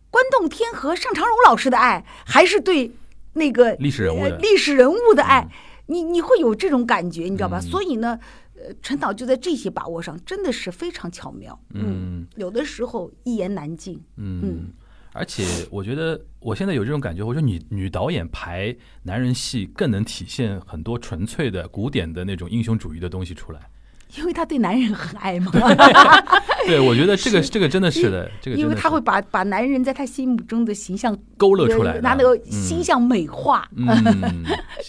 关栋天和尚长荣老师的爱，还是对那个历史人物呃历史人物的爱？你你会有这种感觉，你知道吧？嗯所以呢，呃，陈导就在这些把握上真的是非常巧妙。嗯有的时候一言难尽。嗯，而且我觉得我现在有这种感觉，我觉得女女导演排男人戏更能体现很多纯粹的古典的那种英雄主义的东西出来。因为他对男人很爱嘛，对，我觉得这个这个真的是的，这个因为他会把把男人在他心目中的形象勾勒出来拿那个嗯形象美化，嗯，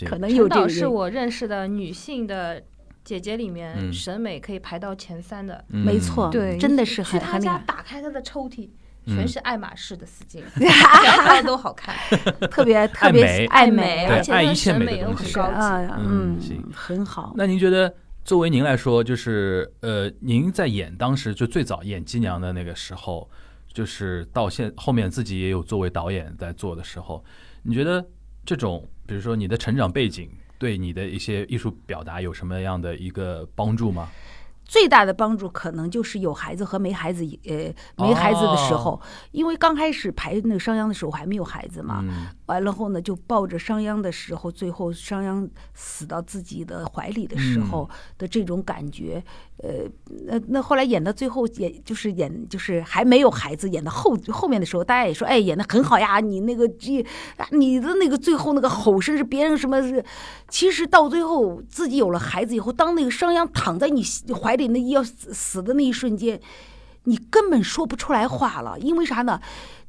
可能有陈导这个是我认识的女性的姐姐里面、嗯审美可以排到前三的。嗯没错，对，真的是去他家打开他的抽屉，嗯全是爱马仕的丝巾，条条都好看。特别特别美爱美，而且一切审美的东西很高级。啊，嗯很好。那您觉得，作为您来说，就是呃，您在演当时就最早演姬娘的那个时候，就是到现后面自己也有作为导演在做的时候，你觉得这种，比如说你的成长背景，对你的一些艺术表达有什么样的一个帮助吗？最大的帮助可能就是有孩子和没孩子，呃，没孩子的时候，因为刚开始排那个商鞅的时候还没有孩子嘛，嗯完了后呢，就抱着商鞅的时候，最后商鞅死到自己的怀里的时候的这种感觉，呃，那那后来演到最后，演就是演就是还没有孩子，演到后后面的时候，大家也说，哎，演的很好呀，你那个这你的那个最后那个吼声是别人什么是，其实到最后自己有了孩子以后，当那个商鞅躺在你怀里那要死死的那一瞬间，你根本说不出来话了，因为啥呢？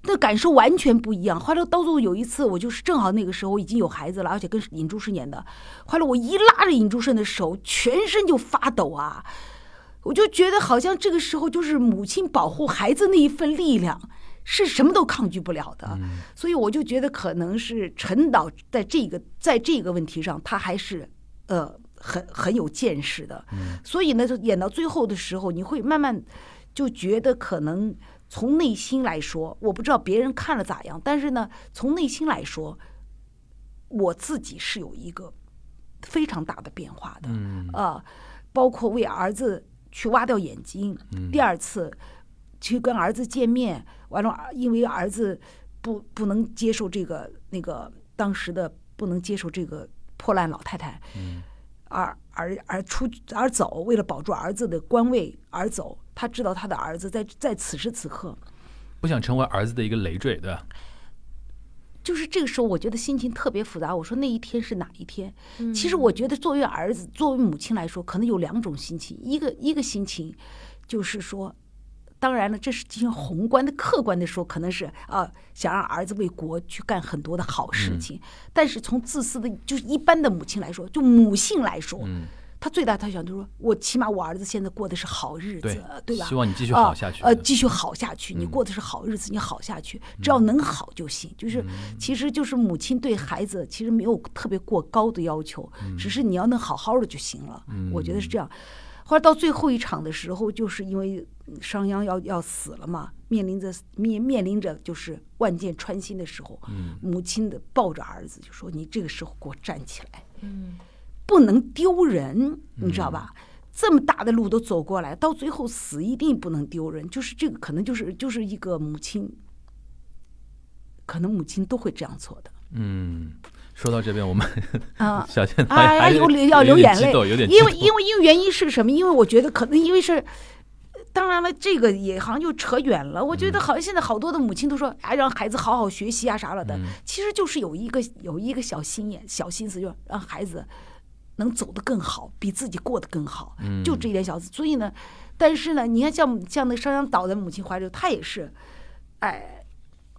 那感受完全不一样。后来到最后有一次，我就是正好那个时候已经有孩子了，而且跟尹珠顺演的。后来我一拉着尹珠顺的手，全身就发抖啊！我就觉得好像这个时候就是母亲保护孩子那一份力量，是什么都抗拒不了的。所以我就觉得可能是陈导在这个在这个问题上，他还是呃很很有见识的。所以呢，就演到最后的时候，你会慢慢就觉得可能从内心来说，我不知道别人看了咋样，但是呢，从内心来说，我自己是有一个非常大的变化的。嗯啊，包括为儿子去挖掉眼睛，嗯第二次去跟儿子见面，完了，因为儿子不不能接受这个那个当时的不能接受这个破烂老太太，嗯而而而出而走，为了保住儿子的官位而走，他知道他的儿子在在此时此刻，不想成为儿子的一个累赘，对吧？就是这个时候，我觉得心情特别复杂。我说那一天是哪一天？嗯其实我觉得，作为儿子，作为母亲来说，可能有两种心情。一个一个心情，就是说，当然了，这是进行宏观的、客观的说，可能是啊、想让儿子为国去干很多的好事情。但是从自私的，就是一般的母亲来说，就母性来说，嗯他最大他想就是说我起码我儿子现在过的是好日子，对吧？希望你继续啊好下去。呃，继续好下去，你嗯过的是好日子，你好下去，只要能好就行。就是，嗯其实就是母亲对孩子其实没有特别过高的要求，嗯只是你要能好好的就行了。我觉得是这样。后来到最后一场的时候，就是因为商鞅要要死了嘛，面临着面面临着就是万箭穿心的时候，嗯母亲的抱着儿子就说：“你这个时候给我站起来。”嗯不能丢人，你知道吧？这么大的路都走过来，到最后死一定不能丢人。就是这个，可能就是就是一个母亲，可能母亲都会这样做的嗯，说到这边，我们啊。小倩她哎，还有要流眼泪因为因为因为原因是什么？因为我觉得可能因为是，当然了，这个也好像就扯远了。我嗯觉得好像现在好多的母亲都说，哎，让孩子好好学习啊啥了的，嗯其实就是有一个有一个小心眼、小心思，就是让孩子能走得更好，比自己过得更好，嗯就这一点小事。所以呢，但是呢，你看像像那商鞅倒在母亲怀里，他也是，哎，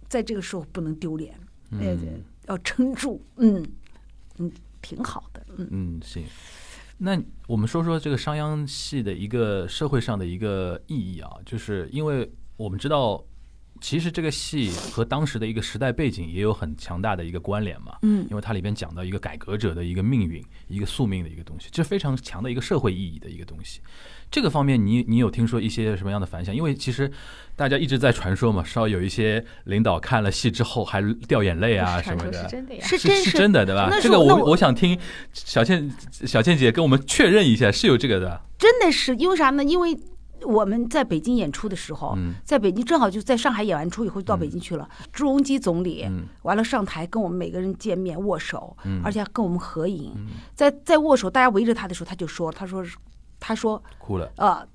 在这个时候不能丢脸，呃，嗯要撑住，嗯嗯，挺好的，嗯。嗯，行。那我们说说这个商鞅戏的一个社会上的一个意义啊，就是因为我们知道，其实这个戏和当时的一个时代背景也有很强大的一个关联嘛。嗯因为它里边讲到一个改革者的一个命运，一个宿命的一个东西，这非常强的一个社会意义的一个东西。这个方面你，你有听说一些什么样的反响？因为其实大家一直在传说嘛，稍有一些领导看了戏之后还掉眼泪啊什么的是。真的呀。是是真是是真的，对吧？这个我我想听小倩小倩姐跟我们确认一下，是有这个的。真的是因为啥呢？因为我们在北京演出的时候，嗯在北京正好就在上海演完出以后就到北京去了。朱镕基总理、嗯完了上台跟我们每个人见面握手，嗯而且还跟我们合影。在在握手，大家围着他的时候，他就说：“他说他说哭了，呃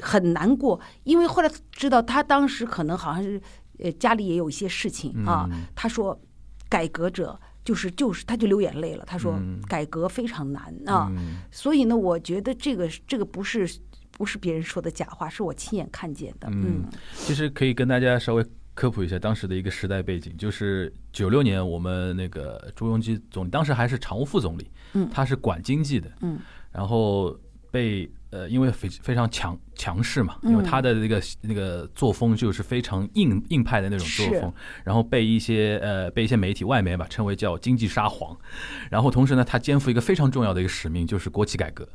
很难过，因为后来知道他当时可能好像是呃家里也有一些事情啊。嗯他说改革者就是就是他就流眼泪了。他说嗯改革非常难啊。嗯所以呢，我觉得这个这个不是不是别人说的假话，是我亲眼看见的。嗯嗯。其实可以跟大家稍微科普一下当时的一个时代背景，就是九六年我们那个朱镕基总理，当时还是常务副总理，嗯。他是管经济的，嗯。然后被呃，因为非非常强强势嘛，嗯。因为他的那个那个作风就是非常硬硬派的那种作风，然后被一些呃被一些媒体外媒吧称为叫经济沙皇，然后同时呢，他肩负一个非常重要的一个使命，就是国企改革。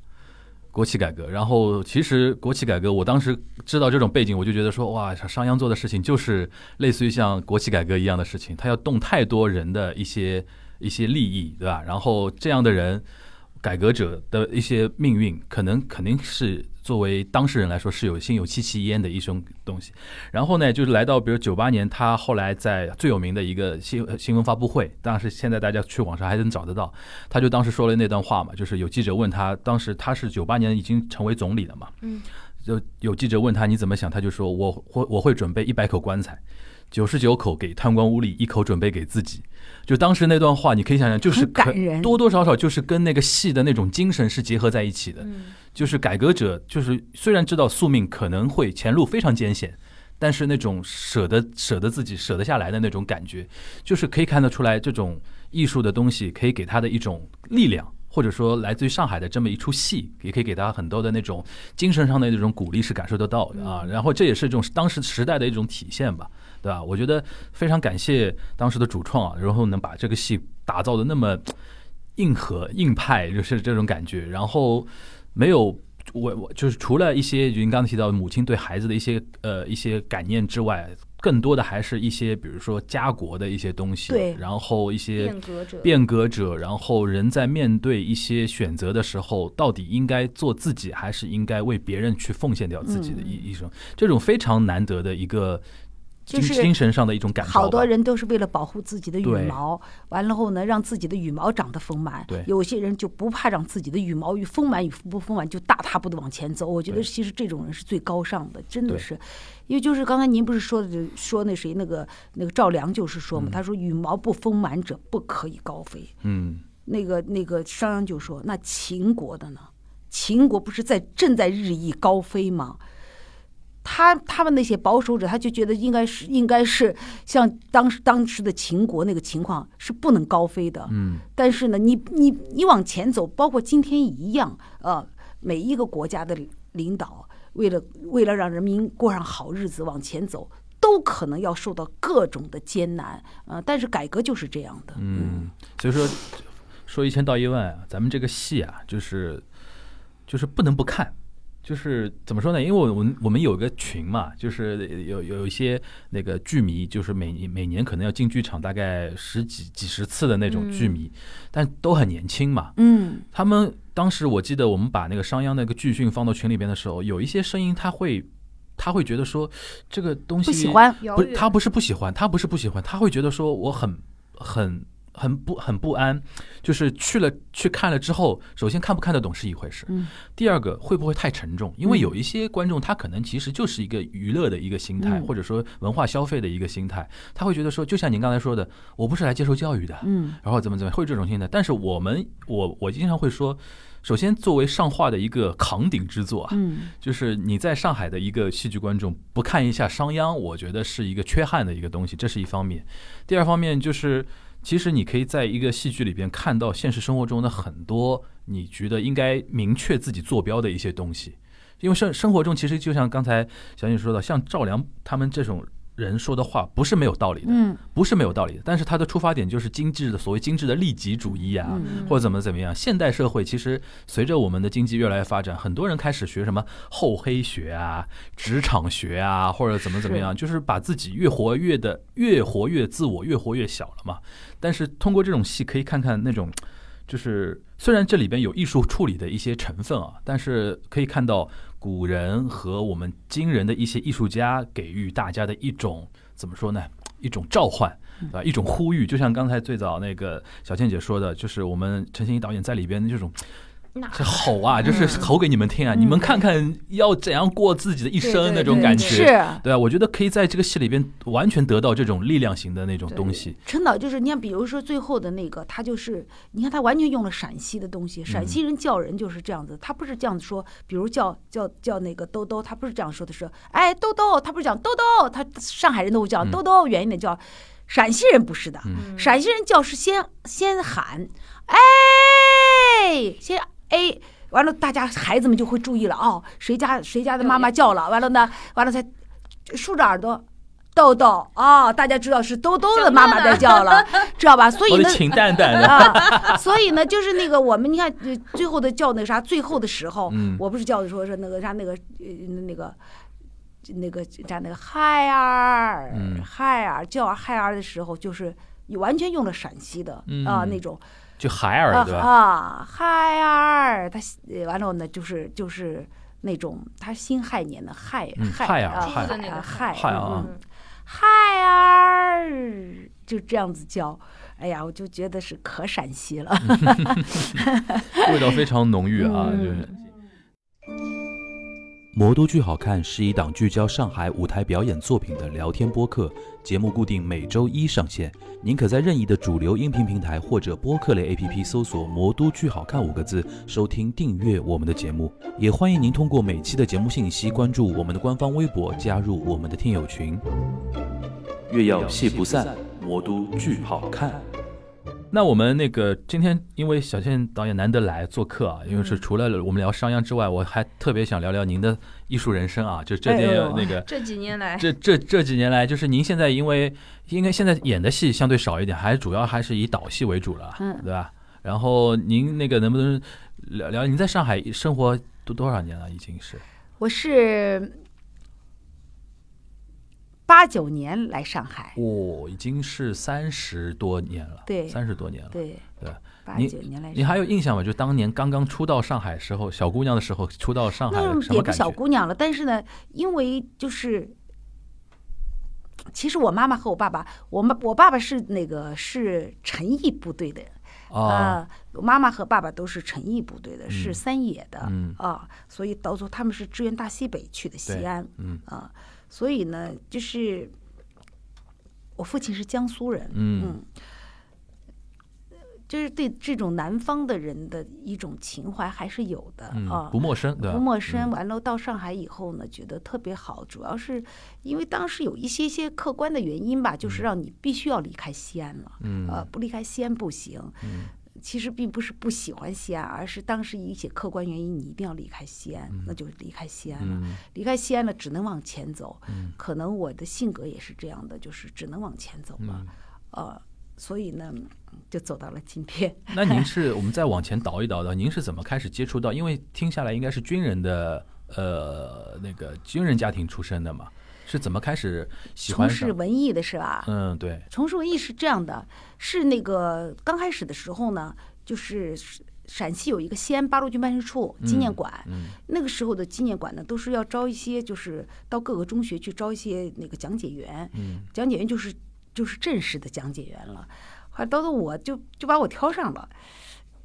国企改革，然后其实国企改革，我当时知道这种背景，我就觉得说，哇，商鞅做的事情就是类似于像国企改革一样的事情，他要动太多人的一些一些利益，对吧？然后这样的人，改革者的一些命运，可能肯定是作为当事人来说是有心有戚戚焉的一种东西。然后呢，就是来到比如九八年，他后来在最有名的一个新呃新闻发布会，当时现在大家去网上还能找得到，他就当时说了那段话嘛，就是有记者问他，当时他是九八年已经成为总理了嘛，嗯，就有记者问他你怎么想，他就说我会我会准备一百口棺材，九十九口给贪官污吏，一口准备给自己。就当时那段话，你可以想想，就是可人多多少少就是跟那个戏的那种精神是结合在一起的。嗯就是改革者，就是虽然知道宿命可能会前路非常艰险，但是那种舍得舍得自己舍得下来的那种感觉，就是可以看得出来，这种艺术的东西可以给他的一种力量，或者说来自于上海的这么一出戏，也可以给他很多的那种精神上的那种鼓励，是感受得到的啊。然后这也是这种当时时代的一种体现吧，对吧？我觉得非常感谢当时的主创啊，然后能把这个戏打造的那么硬核硬派，就是这种感觉，然后。没有我我就是除了一些您刚刚提到母亲对孩子的一些呃一些感念之外，更多的还是一些比如说家国的一些东西，对然后一些变革者，变革者，然后人在面对一些选择的时候，到底应该做自己，还是应该为别人去奉献掉自己的一一种这种非常难得的一个精就是精神上的一种感召吧。好多人都是为了保护自己的羽毛，完了后呢，让自己的羽毛长得丰满。对有些人就不怕让自己的羽毛与丰满与不丰满，就大踏步的往前走。我觉得其实这种人是最高尚的，真的是。因为就是刚才您不是说的，说那谁那个那个赵良就是说嘛，嗯他说羽毛不丰满者不可以高飞。嗯那个那个商鞅就说：“那秦国的呢？秦国不是在正在日益高飞吗？他他们那些保守者，他就觉得应该是应该是像当时当时的秦国那个情况是不能高飞的。嗯但是呢，你你你往前走，包括今天一样，呃，每一个国家的领导，为了为了让人民过上好日子往前走，都可能要受到各种的艰难。呃，但是改革就是这样的。嗯，所以说说一千道一万啊，咱们这个戏啊，就是就是不能不看。就是怎么说呢？因为我我们我们有个群嘛，就是有有一些那个剧迷，就是每每年可能要进剧场大概十几几十次的那种剧迷，但都很年轻嘛。嗯他们当时我记得我们把那个商鞅那个剧讯放到群里边的时候，有一些声音他会他会觉得说这个东西不喜欢。不，他不是不喜欢，他不是不喜欢，他会觉得说我很很很不很不安，就是去了去看了之后，首先看不看得懂是一回事，嗯第二个会不会太沉重？因为嗯有一些观众他可能其实就是一个娱乐的一个心态，嗯或者说文化消费的一个心态，他会觉得说，就像您刚才说的，我不是来接受教育的，嗯然后怎么怎么会有这种心态。但是我们我我经常会说，首先作为上画的一个扛鼎之作啊，嗯就是你在上海的一个戏剧观众不看一下商鞅，我觉得是一个缺憾的一个东西，这是一方面。第二方面就是，其实你可以在一个戏剧里边看到现实生活中的很多你觉得应该明确自己坐标的一些东西，因为生生活中其实就像刚才小颖说的，像赵良他们这种人说的话不是没有道理的，嗯不是没有道理的，但是他的出发点就是精致的所谓精致的利己主义啊，嗯或者怎么怎么样。现代社会其实随着我们的经济越来越发展，很多人开始学什么厚黑学啊、职场学啊，或者怎么怎么样，就是把自己越活越的越活越自我，越活越小了嘛。但是通过这种戏，可以看看那种，就是虽然这里边有艺术处理的一些成分啊，但是可以看到古人和我们今人的一些艺术家给予大家的一种怎么说呢？一种召唤，啊，一种呼吁，就像刚才最早那个小倩姐说的，就是我们陈欣怡导演在里边的这种那这吼啊，就是吼给你们听啊，你们看看要怎样过自己的一生那种感觉，是。对啊，我觉得可以在这个戏里边完全得到这种力量型的那种东西，陈导就是你看，比如说最后的那个，他就是你看他完全用了陕西的东西，陕西人叫人就是这样子，他不是这样子说，比如叫叫叫那个兜兜，他不是这样说的是，哎兜兜，他不是讲兜兜，他上海人都会叫嗯。兜兜，远一点叫，陕西人不是的，嗯。陕西人叫是先先喊，哎，先哎，完了大家孩子们就会注意了哦，谁家谁家的妈妈叫了，完了呢，完了才竖着耳朵。豆豆啊、大家知道是豆豆的妈妈在叫了，知道吧？所以呢，我的秦蛋蛋的，啊，所以呢，就是那个我们你看，呃最后的叫那个啥，最后的时候，嗯我不是叫的说是那个啥那个呃那个那个叫那个嗨儿嗯嗨儿叫嗨儿的时候，就是完全用了陕西的嗯啊那种就海尔啊对吧？啊海尔，他呃完了呢就是就是那种他辛亥年的亥嗯亥啊亥儿亥儿的那个亥亥啊嗯嗨儿，就这样子叫，哎呀，我就觉得是可陕西了。味道非常浓郁啊，嗯就是。魔都剧好看是一档聚焦上海舞台表演作品的聊天播客，节目固定每周一上线。您可在任意的主流音频平台或者播客类 APP 搜索“魔都剧好看”五个字，收听订阅我们的节目。也欢迎您通过每期的节目信息关注我们的官方微博，加入我们的听友群。月要戏不散，魔都剧好看。那我们那个今天因为小倩导演难得来做客啊，因为是除了我们聊商鞅之外，我还特别想聊聊您的艺术人生啊，就这点哎呦那个。这几年来，这这这几年来，就是您现在因为应该现在演的戏相对少一点，还主要还是以导戏为主了，嗯对吧？然后您那个能不能聊聊您在上海生活多多少年了？已经是我是八九年来上海，哦，已经是三十多年了，对三十多年了。对对，八九年来。你还有印象吗？就当年刚刚出到上海时候，小姑娘的时候，出到上海那什么也不感觉？小姑娘了，但是呢，因为就是，其实我妈妈和我爸爸，我们我爸爸是那个是陈毅部队的。啊，啊，我妈妈和爸爸都是陈毅部队的，嗯。是三野的。嗯。啊，所以到时候他们是支援大西北去的西安。嗯。啊，所以呢，就是我父亲是江苏人，嗯嗯，就是对这种南方的人的一种情怀还是有的嗯啊，，不陌生，对？不陌生。嗯完了到上海以后呢，觉得特别好，主要是因为当时有一些些客观的原因吧，就是让你必须要离开西安了，嗯呃，不离开西安不行。嗯其实并不是不喜欢西安，而是当时一些客观原因，你一定要离开西安，那就离开西安了。嗯离开西安了，只能往前走。嗯可能我的性格也是这样的，就是只能往前走嘛。嗯。呃，所以呢，就走到了今天。那您是 我们再往前倒一倒的，您是怎么开始接触到？因为听下来应该是军人的呃那个军人家庭出身的嘛，是怎么开始喜欢从事？文艺的是吧？嗯，对，从事文艺是这样的，是那个刚开始的时候呢，就是陕西有一个西安八路军办事处纪念馆，嗯那个时候的纪念馆呢，都是要招一些，就是到各个中学去招一些那个讲解员，嗯讲解员就是就是正式的讲解员了。后来到了我就就把我挑上了，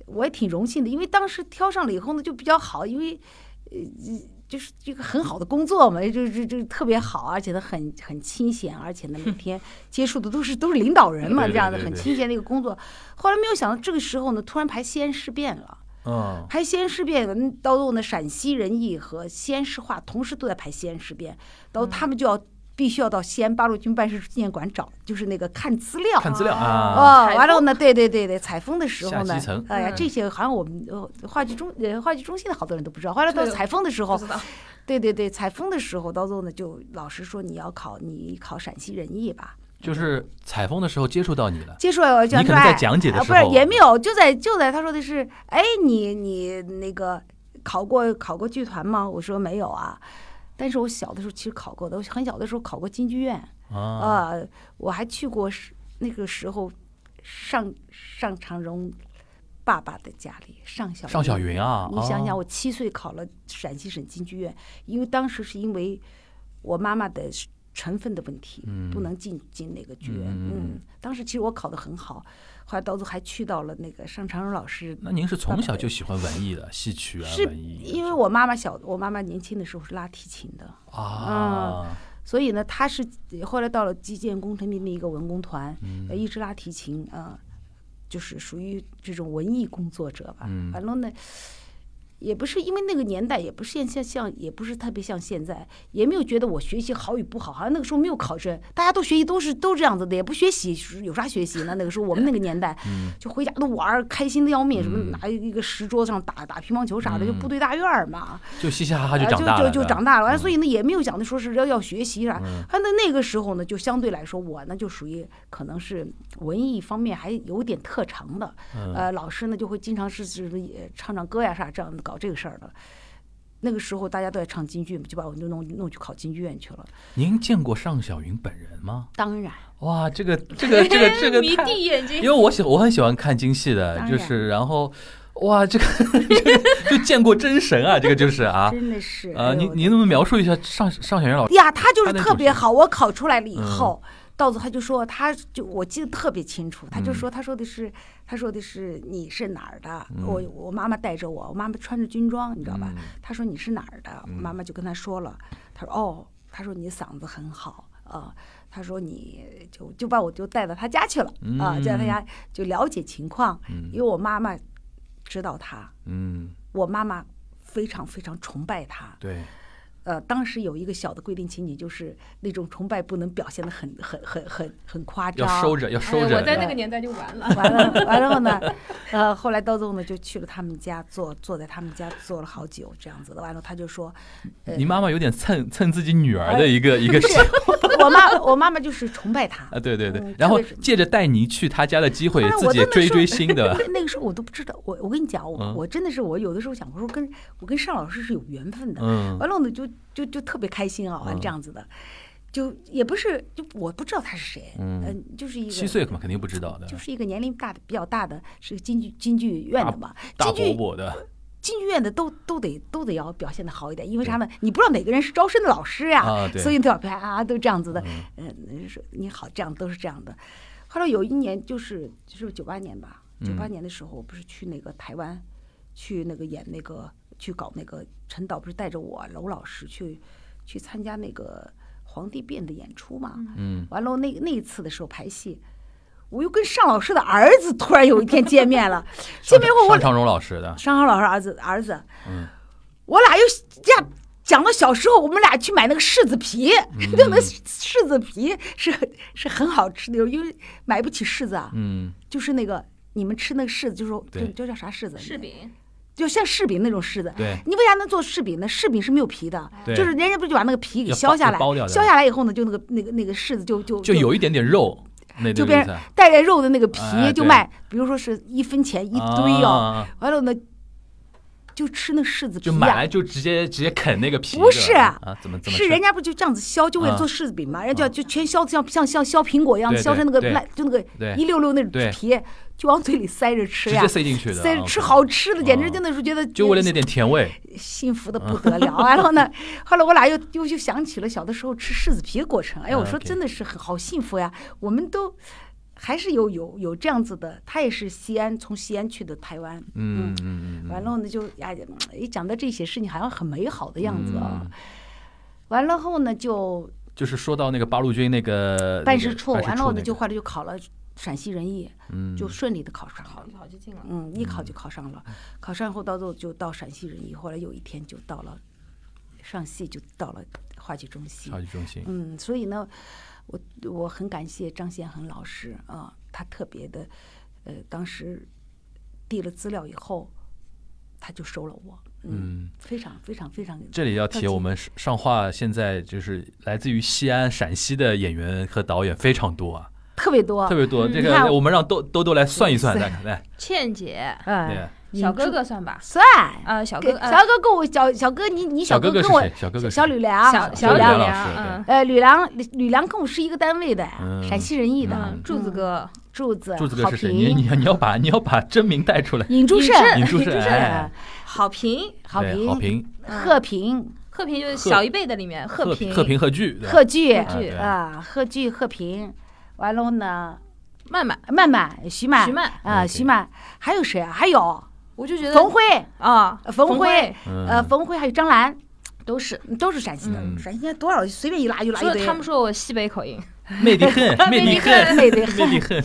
我也挺荣幸的，因为当时挑上了以后呢就比较好，因为呃就是这个很好的工作嘛，就就就特别好，而且呢很很清闲，而且呢每天接触的都是都是领导人嘛，这样的很清闲的一个工作。后来没有想到这个时候呢，突然排西安事变了。嗯排西安事变，嗯到后呢，陕西人艺和西安市话同时都在排西安事变，到后他们就要必须要到西安八路军办事处纪念馆找，就是那个看资料。看资料啊，哦，完了呢，对对对对，采风的时候呢哎呀，嗯这些好像我们呃话剧中呃话剧中心的好多人都不知道。后来到采风的时候。对对对，采风的时候，到时候呢，就老师说你要考你考陕西人艺吧，就是采风的时候接触到你了。接触了讲你可能在讲解的时候不是也没有，就在就在他说的是，哎，你你那个考过考过剧团吗？我说没有啊，但是我小的时候其实考过的，我很小的时候考过京剧院啊，啊、我还去过是那个时候上上长荣爸爸的家里，上小尚小云啊，你想想，哦我七岁考了陕西省京剧院，因为当时是因为我妈妈的成分的问题，嗯。不能进进那个剧院。嗯当时其实我考得很好，还去到了那个尚长荣老师。那您是从小就喜欢文艺的，戏曲啊，是文艺，因为我妈妈小，我妈妈年轻的时候是拉提琴的，啊，所以呢，她是后来到了基建工程兵的一个文工团，一直拉提琴啊、就是属于这种文艺工作者吧。嗯反正呢，也不是因为那个年代，也不是现像像，也不是特别像现在，也没有觉得我学习好与不好，好像那个时候没有考证，大家都学习都是都这样子的，也不学习，有啥学习呢？那个时候我们那个年代，嗯就回家都玩儿，开心的要命，什么拿一个石桌上打打乒乓球啥的，就部队大院嘛。就嘻嘻哈哈啊就长大了，就就长大了，所以呢也没有讲的说是要要学习啥。反正那那个时候呢，就相对来说，我呢就属于可能是文艺方面还有点特长的，嗯呃，老师呢就会经常是是唱唱歌呀啥这样搞这个事儿的。那个时候大家都在唱京剧嘛，就把我就弄弄去考京剧院去了。您见过尚小云本人吗？当然，哇，这个这个这个这个 迷弟眼睛因。为我喜我很喜欢看京戏的，就是然后哇，这个这个就见过真神啊，这个就是啊真的是啊，您您能不能描述一下尚尚小云老师？呀，他就是特别好。我考出来了以嗯后，到子他就说，他就我记得特别清楚，他就嗯说，他说的是，他说的是你是哪儿的？嗯我我妈妈带着我，我妈妈穿着军装，你知道吧？嗯他说你是哪儿的？我妈妈就跟他说了，他说哦，他说你嗓子很好啊。他说你就就把我就带到他家去了啊，就在他家就了解情况，因为我妈妈知道他，嗯，我妈妈非常非常崇拜他，对，呃，当时有一个小的规定情景，就是那种崇拜不能表现的很很很很很夸张，要收着，要收着。哎我在那个年代就完了。完了完了后呢，呃，后来到最后呢，就去了他们家坐坐在他们家坐了好久这样子的。完了，他就说，呃您妈妈有点蹭蹭自己女儿的一个 一个事我妈我妈妈就是崇拜他。啊，对对对嗯，然后借着带你去他家的机会，自己追追星的。那那个时候我都不知道，我我跟你讲，我、嗯我真的是我有的时候想，我说跟我跟尚老师是有缘分的。嗯完了呢，就就就特别开心啊，这样子的，就也不是就我不知道他是谁，嗯就是一个七岁嘛，肯定不知道的，就是一个年龄大的比较大的，是个京剧京剧院的嘛，大京剧伯伯的。京剧院的都都得都得要表现的好一点，因为啥呢？你不知道哪个人是招生的老师呀，所以都要拍啊都这样子的，嗯嗯，说你好，这样都是这样的。后来有一年就是就是九八年吧，九八嗯年的时候，我不是去那个台湾，去那个演那个去搞那个陈导不是带着我娄老师去去参加那个皇帝变的演出嘛，嗯，完了那那一次的时候排戏，我又跟尚老师的儿子突然有一天见面了，见面后我尚长荣老师的，尚好老师儿子儿子，嗯。我俩又这样讲到小时候，我们俩去买那个柿子皮，那个柿子皮是是很好吃的，因为买不起柿子啊，嗯。就是那个你们吃那个柿子，就说就对就叫啥柿子？柿饼，就像柿饼那种柿子。对你为啥能做柿饼呢？柿饼是没有皮的，就是人家不就把那个皮给削下来削下来以后呢，就那个那个那个柿子就就就有一点点肉，就变带着肉的那个皮就卖，比如说是一分钱一堆哦，啊完了呢，就吃那柿子皮就买、来就直接直接啃那个皮，不是啊？怎么怎么是人家不就这样子削，就为了啊做柿子饼嘛，人家就就全削像像像削苹果一样，对削成那个烂，就那个一溜溜那种皮，就往嘴里塞着吃呀。直接，塞进去的，塞着吃好吃的，简直啊真的是觉得就为了那点甜味，幸福的不得了。完了呢，后来我俩又又又想起了小的时候吃柿子皮的过程。哎呀，我说真的是很好幸福呀，我们都还是有有有这样子的。他也是西安，从西安去的台湾。嗯嗯嗯嗯，完了呢，就呀，一讲到这些事情，好像很美好的样子啊。嗯完了后呢，就就是说到那个八路军那个办事处，那个完了我呢，就后来就考了陕西人艺，嗯就顺利的考上了。好就好就进了。嗯，一考就考上了，考上后到最后就到陕西人艺，后来有一天就到了上戏，就到了话剧中心，话剧中心，嗯，所以呢，我我很感谢张宪恒老师啊，他特别的，呃，当时递了资料以后，他就收了我，嗯，嗯。非常非常非常这里要提，我们上画现在就是来自于西安、陕西的演员和导演非常多啊，特别多，特别多。嗯这个我们让豆豆豆来算一算，是来来，倩姐，哎，小哥哥算吧？算。啊，小给哥，呃小哥跟我小小哥，你你小哥跟我？小哥哥小吕梁，小小吕梁，老师对嗯呃，吕梁吕吕梁跟我是一个单位的，嗯陕西人艺的嗯，柱子哥，柱子，柱子哥是谁？你你平，你要把你要把真名带出来。尹柱胜，尹柱胜胜哎郝平，郝对郝平，平、贺平，贺平就是小一辈的里面贺平，贺平、贺剧，贺剧啊对啊，贺剧贺平，完了呢，曼曼，曼曼，徐曼，徐曼啊徐曼，还有谁啊？还有我就觉得冯辉，啊，冯辉，嗯。呃，冯辉还有张兰，都是。都是陕西的嗯，陕西多少随便一拉就拉一堆，说他们说我西北口音，媚得很，媚得很，美得媚很。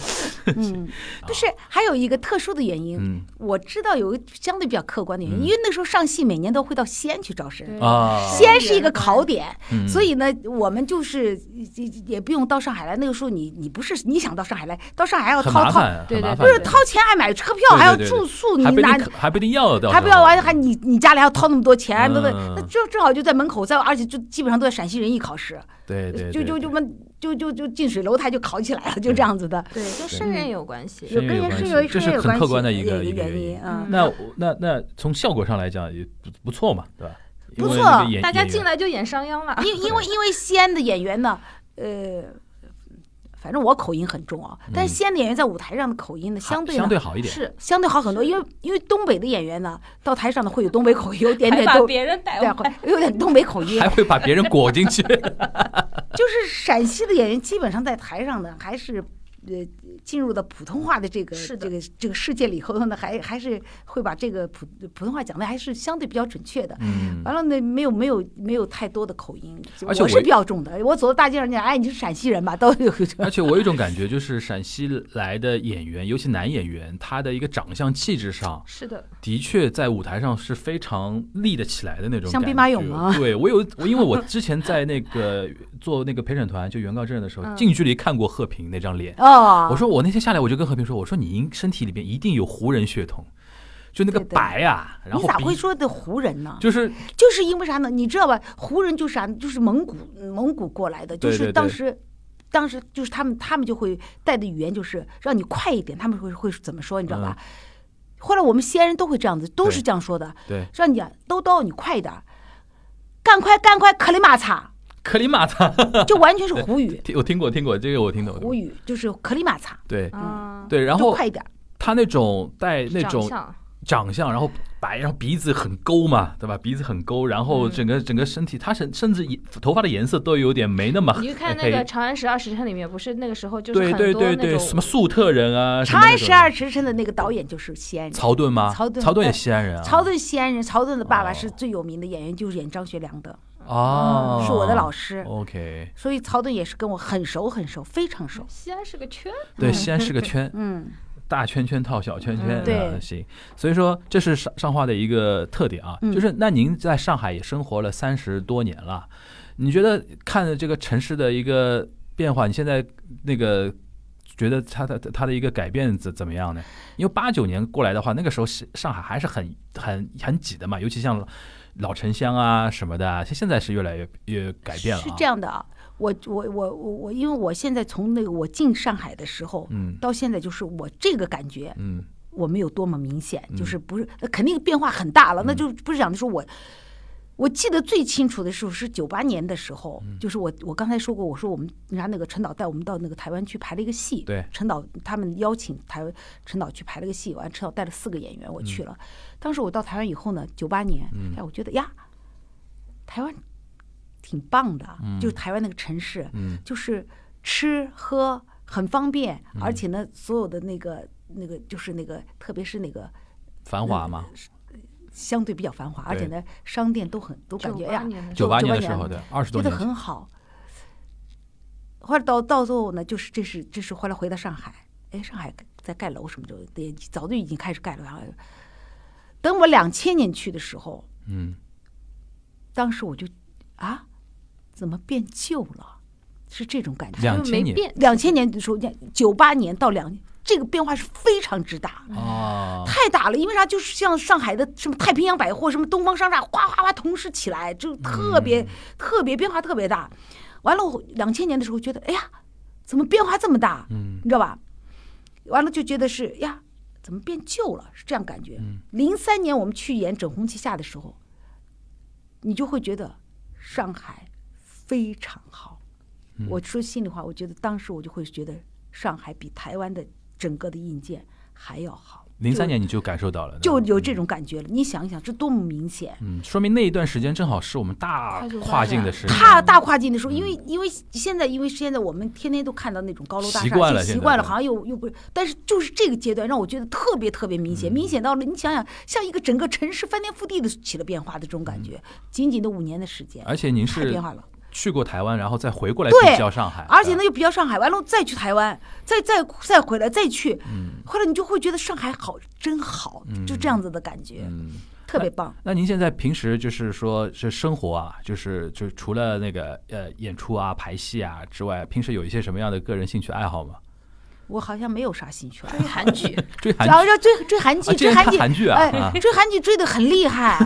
嗯，不是，还有一个特殊的原因，嗯我知道有一个相对比较客观的原因，嗯因为那时候上戏每年都会到西安去招生，对啊，西安是一个考点，嗯所以呢，我们就是也也不用到上海来。那个时候你你不是你想到上海来，到上海还要掏掏，对对不是掏钱还买车票，还要住宿，你哪还不一定要到，还不要完，还你你家里还要掏那么多钱，那正正好就在门口，在而且就基本上都在陕西人艺考试，对对，就就就们就就就近水楼台就考起来了，就这样子的。对，跟生人有关系。是有跟有关系人生有这是很是有关系客观的一一个个一个原原因啊。那那那从效果上来讲也不不错嘛，对吧？不错大家进来就演商鞅了，因因为因为西安的演员呢，呃，反正我口音很重啊，但是西安的演员在舞台上的口音呢，相对呢相对好一点，是相对好很多，因为因为东北的演员呢，到台上呢会有东北口音，有点点东，把别人带对，坏。有点东北口音 还。会把别人裹进去。就是陕西的演员基本上在台上呢，还是呃进入到普通话的这个是的这个这个世界里头呢，还还是会把这个普普通话讲的还是相对比较准确的。嗯，完了呢，没有没有没有太多的口音，而且我我是比较重的。我走到大街上讲，哎，你是陕西人吧？都有。而且我有一种感觉，就是陕西来的演员，尤其男演员，他的一个长相气质上，是的，的确在舞台上是非常立得起来的那种。像兵马俑吗对我有我，因为我之前在那个做那个陪审团，就原告证人的时候，嗯近距离看过贺平那张脸。哦，我说我那天下来，我就跟和平说，我说你身体里边一定有胡人血统，就那个对对白啊，然你咋会说的胡人呢？就是就是因为啥呢？你知道吧？胡人就是啥？就是蒙古蒙古过来的，就是当时。当时就是他们，他们就会带的语言就是让你快一点，他们会会怎么说，你知道吧？后来我们西安人都会这样子，都是这样说的，对让你兜兜，你快一点儿，干快干快，克里马擦，克里马擦，就完全是胡语，听我听过听过这个我听懂。胡语就是克里马擦，对啊，对，然后快一点。他那种带那种长相长相，然后白，然后鼻子很勾嘛，对吧？鼻子很勾，然后嗯整个整个身体，他甚甚至头发的颜色都有点没那么黑。你就看那个《长安十二时辰》里面，不是那个时候就是对很对对对，多那种什么粟特人啊，长安十二时辰的那个导演就是西安人，曹盾吗？曹盾曹盾也西安人啊。曹盾西安人，曹盾的爸爸哦是最有名的演员，就是演张学良的，哦，是我的老师。OK，所以曹盾也是跟我很熟很熟，非常熟。西安是个圈，对，西安是个圈，嗯，大圈圈套小圈圈，嗯对啊行。所以说这是上上画的一个特点啊，嗯就是那您在上海也生活了三十多年了，你觉得看这个城市的一个变化，你现在那个觉得他的他的一个改变怎怎么样呢？因为八九年过来的话，那个时候是上海还是很很很挤的嘛，尤其像老城乡啊什么的啊，现在是越来越越改变了、啊。是这样的啊，我我我我我，因为我现在从那个我进上海的时候，嗯到现在就是我这个感觉，嗯我没有多么明显，就是不是肯定变化很大了，那就不是讲的说我。我记得最清楚的时候是九八年的时候，就是我我刚才说过，我说我们人家那个陈导带我们到那个台湾去排了一个戏，对。陈导他们邀请台湾陈导去排了个戏，完陈导带了四个演员，我去了。当时我到台湾以后呢，九八年，哎，我觉得呀，台湾挺棒的，就是台湾那个城市，嗯。就是吃喝很方便，而且呢，所有的那个那个就是那个，特别是那个繁华嘛，相对比较繁华，而且呢，商店都很都感觉哎呀，九八年年的时候，对，二十多觉得很好。后来到到最后呢，就是这是这是后来回到上海，哎，上海在盖楼什么就，也早就已经开始盖了。然后等我两千年去的时候，嗯当时我就啊，怎么变旧了？是这种感觉。两千年两千年的时候，九八年到两，这个变化是非常之大。啊，太大了，因为啥？就是像上海的什么太平洋百货、什么东方商厦，哗哗哗同时起来，就特别、特别变化特别大。完了，我两千年的时候觉得，哎呀，怎么变化这么大？嗯你知道吧？完了就觉得是呀，怎么变旧了？是这样感觉。零三年我们去演《整红旗下》的时候，你就会觉得上海非常好。我说心里话，我觉得当时我就会觉得上海比台湾的整个的硬件还要好。零三年你就感受到了，就有这种感觉了。你想一想，这多么明显！嗯，说明那一段时间正好是我们大跨境的时间，大大跨境的时候，因为因为现在因为现在我们天天都看到那种高楼大厦，习惯了习惯了，好像又又不是，但是就是这个阶段让我觉得特别特别明嗯显，明显到了你想想，像一个整个城市翻天覆地的起了变化的这种感觉，仅仅的五年的时间，嗯而且您是变化了。去过台湾，然后再回过来对比较上海，嗯而且呢，又比较上海，完了再去台湾，再再再回来再去，嗯后来你就会觉得上海好，真好，就这样子的感觉，嗯。特别棒。那您现在平时就是说是生活啊，就是就除了那个呃演出啊、排戏啊之外，平时有一些什么样的个人兴趣爱好吗？我好像没有啥兴趣爱好追韩剧，追韩剧然后要追追韩剧，追韩剧，韩剧啊追韩剧追的很厉害，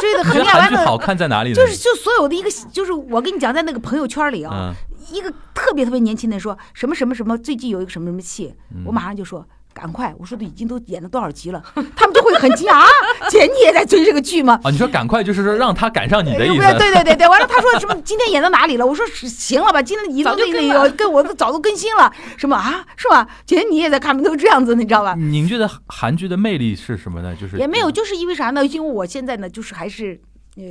追得很厉害。完了，韩剧好看在哪里呢？就是就所有的一个，就是我跟你讲，在那个朋友圈里啊，嗯一个特别特别年轻的说什么什么什么，最近有一个什么什么戏，嗯我马上就说。赶快！我说的已经都演了多少集了，他们就会很惊讶啊！姐，你也在追这个剧吗？啊，你说赶快就是说让他赶上你的意思，对对对对对，完了他说什么今天演到哪里了？我说行了吧，今天已经早就那个更了跟我都早都更新了，什么啊是吧？姐你也在看，都这样子，你知道吧？您觉得韩剧的魅力是什么呢？就是也没有，就是因为啥呢？因为我现在呢，就是还是呃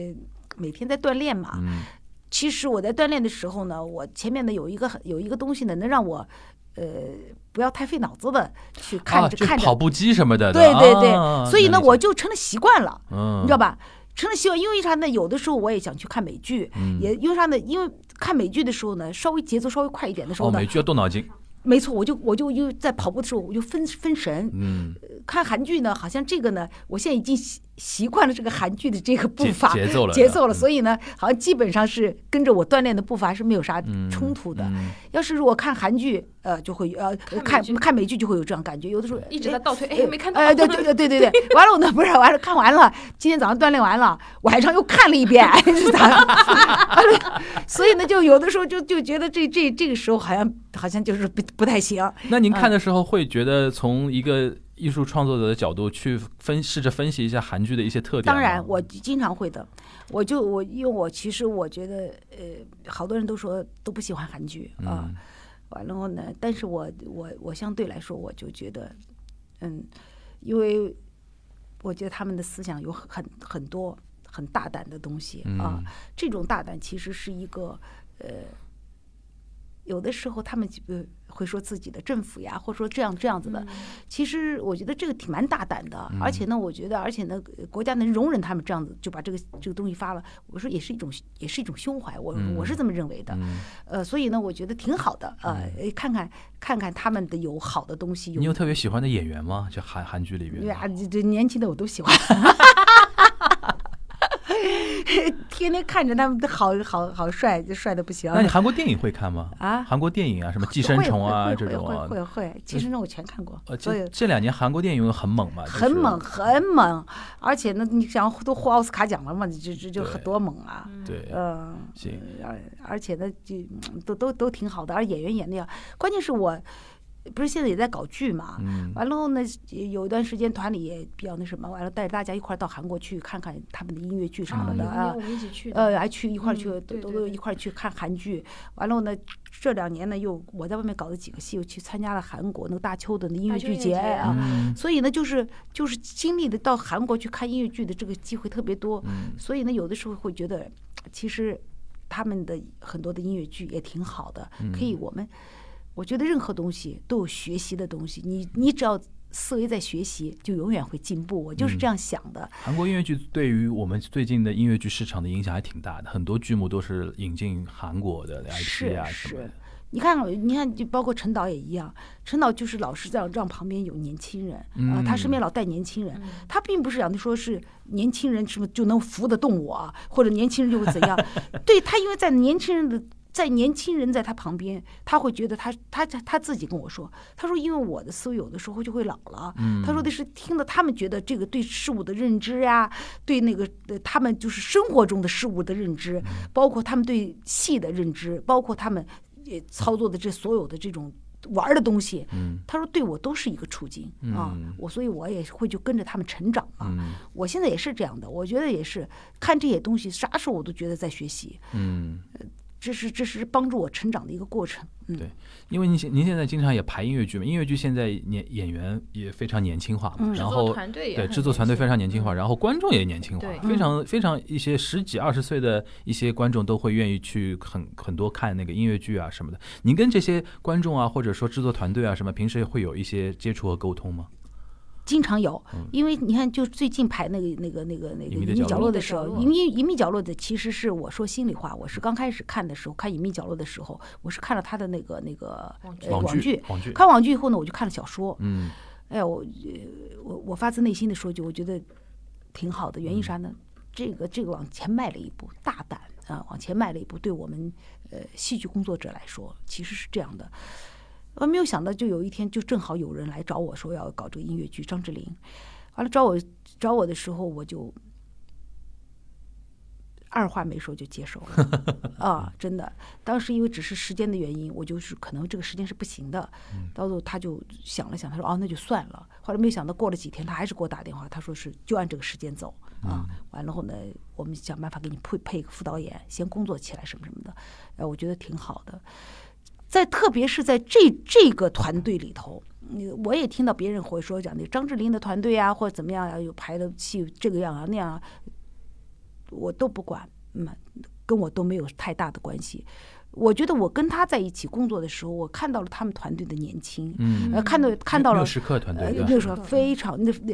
每天在锻炼嘛。嗯其实我在锻炼的时候呢，我前面呢有一个有一个东西呢，能让我呃不要太费脑子的去看啊，着、看着。跑步机什么的，对对对，啊所以呢，我就成了习惯了，嗯，你知道吧？成了习惯，因为啥呢？有的时候我也想去看美剧，嗯也因为啥呢？因为看美剧的时候呢，稍微节奏稍微快一点的时候哦，呢，美剧要动脑筋，没错，我就我就因为在跑步的时候我就分分神，嗯，看韩剧呢，好像这个呢，我现在已经习习惯了这个韩剧的这个步伐节奏了，节奏了，嗯所以呢，好像基本上是跟着我锻炼的步伐是没有啥嗯冲突的。嗯要是如果看韩剧，呃，就会呃看看美剧看美剧就会有这样感觉，有的时候一直在倒退，哎哎，没看到，哎，对对对对对对，完了呢，不是完了，看完了，今天早上锻炼完了，晚上又看了一遍，是咋？所以呢，就有的时候就就觉得这这这个时候好像好像就是不不太行。那您看的时候会觉得从一个艺术创作者的角度去分试着分析一下韩剧的一些特点？当然，我经常会的。我就我因为我其实我觉得呃，好多人都说都不喜欢韩剧啊。嗯完了后呢，但是我我我相对来说，我就觉得，嗯，因为我觉得他们的思想有很很很多很大胆的东西啊。嗯这种大胆其实是一个呃，有的时候他们呃会说自己的政府呀，或者说这样这样子的。其实我觉得这个挺蛮大胆的，而且呢，我觉得而且呢，呃国家能容忍他们这样子就把这个这个东西发了，我说也是一种也是一种胸怀，我我是这么认为的。嗯呃，所以呢，我觉得挺好的，呃，看看看看他们的有好的东西，你有特别喜欢的演员吗？就韩韩剧里边对啊，这这年轻的我都喜欢。天天看着他们都好好好帅，就帅的不行。那你韩国电影会看吗？啊，韩国电影啊，什么寄生虫啊会这种啊？会，会会会，寄生虫我全看过，呃，所以这这两年韩国电影很猛嘛，就是很猛，很猛，而且呢，你想都获奥斯卡奖了嘛，就就就很多猛啊。对，嗯，行，而而且呢，就嗯都都都挺好的，而演员演的呀，关键是我不是现在也在搞剧嘛，嗯。完了后呢，有一段时间团里也比较那什么，完了带着大家一块儿到韩国去看看他们的音乐剧什么的啊有我，们一起去，呃，还去一块儿去，嗯都都一块儿去看韩剧。完了后呢，这两年呢，又我在外面搞了几个戏，又去参加了韩国那个大邱的那音乐剧节啊。嗯。所以呢，就是就是经历的到韩国去看音乐剧的这个机会特别多。嗯。所以呢，有的时候会觉得，其实他们的很多的音乐剧也挺好的，可以我们，我觉得任何东西都有学习的东西，你你只要思维在学习，就永远会进步。我就是这样想的。韩国音乐剧对于我们最近的音乐剧市场的影响还挺大的，很多剧目都是引进韩国的 IP 是啊什么是的。，你看，你看，就包括陈导也一样，陈导就是老是让让旁边有年轻人啊、他身边老带年轻人，他并不是讲的说是年轻人什么就能扶得动我啊，或者年轻人就会怎样，对他，因为在年轻人的。在年轻人在他旁边，他会觉得他他他自己跟我说，他说因为我的思维有的时候就会老了，他说的是听到他们觉得这个对事物的认知呀、对那个呃他们就是生活中的事物的认知，包括他们对戏的认知，包括他们也操作的这所有的这种玩的东西，嗯。他说对我都是一个处境啊嗯，我所以我也会就跟着他们成长嘛。嗯。我现在也是这样的，我觉得也是看这些东西，啥时候我都觉得在学习，嗯，这是这是帮助我成长的一个过程。嗯，对因为您现您现在经常也排音乐剧嘛，音乐剧现在年演员也非常年轻化嘛，嗯然制作后团队也对制作团队非常年轻化，嗯然后观众也年轻化，对非常非常一些十几二十岁的一些观众都会愿意去很很多看那个音乐剧啊什么的。您跟这些观众啊，或者说制作团队啊什么，平时会有一些接触和沟通吗？经常有，因为你看，就最近排那个那个那个那个隐秘角落的时候，隐秘角落隐秘角落的其实是我说心里话，我是刚开始看的时候，看隐秘角落的时候，我是看了他的那个那个呃网网剧，网剧，看网剧以后呢，我就看了小说。嗯哎呀，我呃我我发自内心的说句，我觉得挺好的。原因啥呢？这个这个往前迈了一步，大胆啊，往前迈了一步，对我们呃戏剧工作者来说，其实是这样的。我没有想到，就有一天，就正好有人来找我说要搞这个音乐剧，张智霖，完了找我找我的时候，我就二话没说就接受了 啊，真的。当时因为只是时间的原因，我就是可能这个时间是不行的。到时候他就想了想，他说哦那就算了。后来没有想到过了几天，他还是给我打电话，他说是就按这个时间走啊。完了后呢，我们想办法给你配配一个副导演，先工作起来什么什么的。呃，我觉得挺好的。在特别是在这这个团队里头，嗯我也听到别人会说讲那张智霖的团队啊，或者怎么样啊，有排的戏这个样啊那样啊，我都不管，嗯，跟我都没有太大的关系。我觉得我跟他在一起工作的时候，我看到了他们团队的年轻，嗯，呃，看到看到了六十克团队呃，那时候非常那那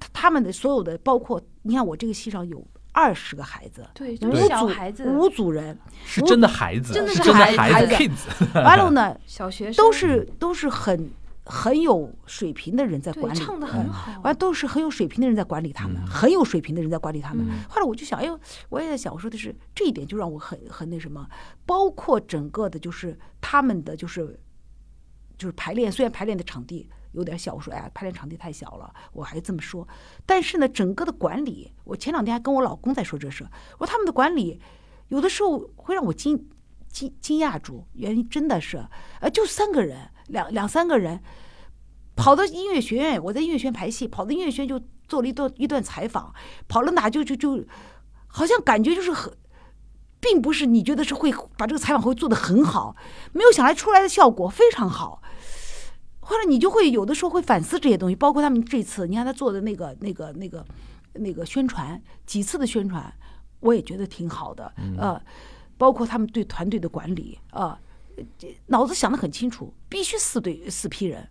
他他们的所有的，包括你看我这个戏上有二十个孩子，对，五就是小组孩子，五组人，是真的孩子，真的是是真的孩孩子 kids，完了呢 小学生。都是都是很很有水平的人在管理，唱的很好，完都是很有水平的人在管理他们，嗯。很有水平的人在管理他们。嗯。后来我就想，哎呦，我也在想，我说的是这一点就让我很很那什么，包括整个的就是他们的就是就是排练，虽然排练的场地有点小，我说哎呀，排练场地太小了，我还这么说。但是呢，整个的管理，我前两天还跟我老公在说这事，我说他们的管理有的时候会让我惊惊惊讶住，原因真的是，呃，就三个人，两两三个人。跑到音乐学院，我在音乐学院排戏，跑到音乐学院就做了一段一段采访，跑了哪就就就，好像感觉就是很，并不是你觉得是会把这个采访会做得很好，没有想来出来的效果非常好。后来你就会有的时候会反思这些东西，包括他们这次，你看他做的那个那个那个那个宣传，几次的宣传，我也觉得挺好的，呃，包括他们对团队的管理啊、这脑子想得很清楚，必须四对四批人。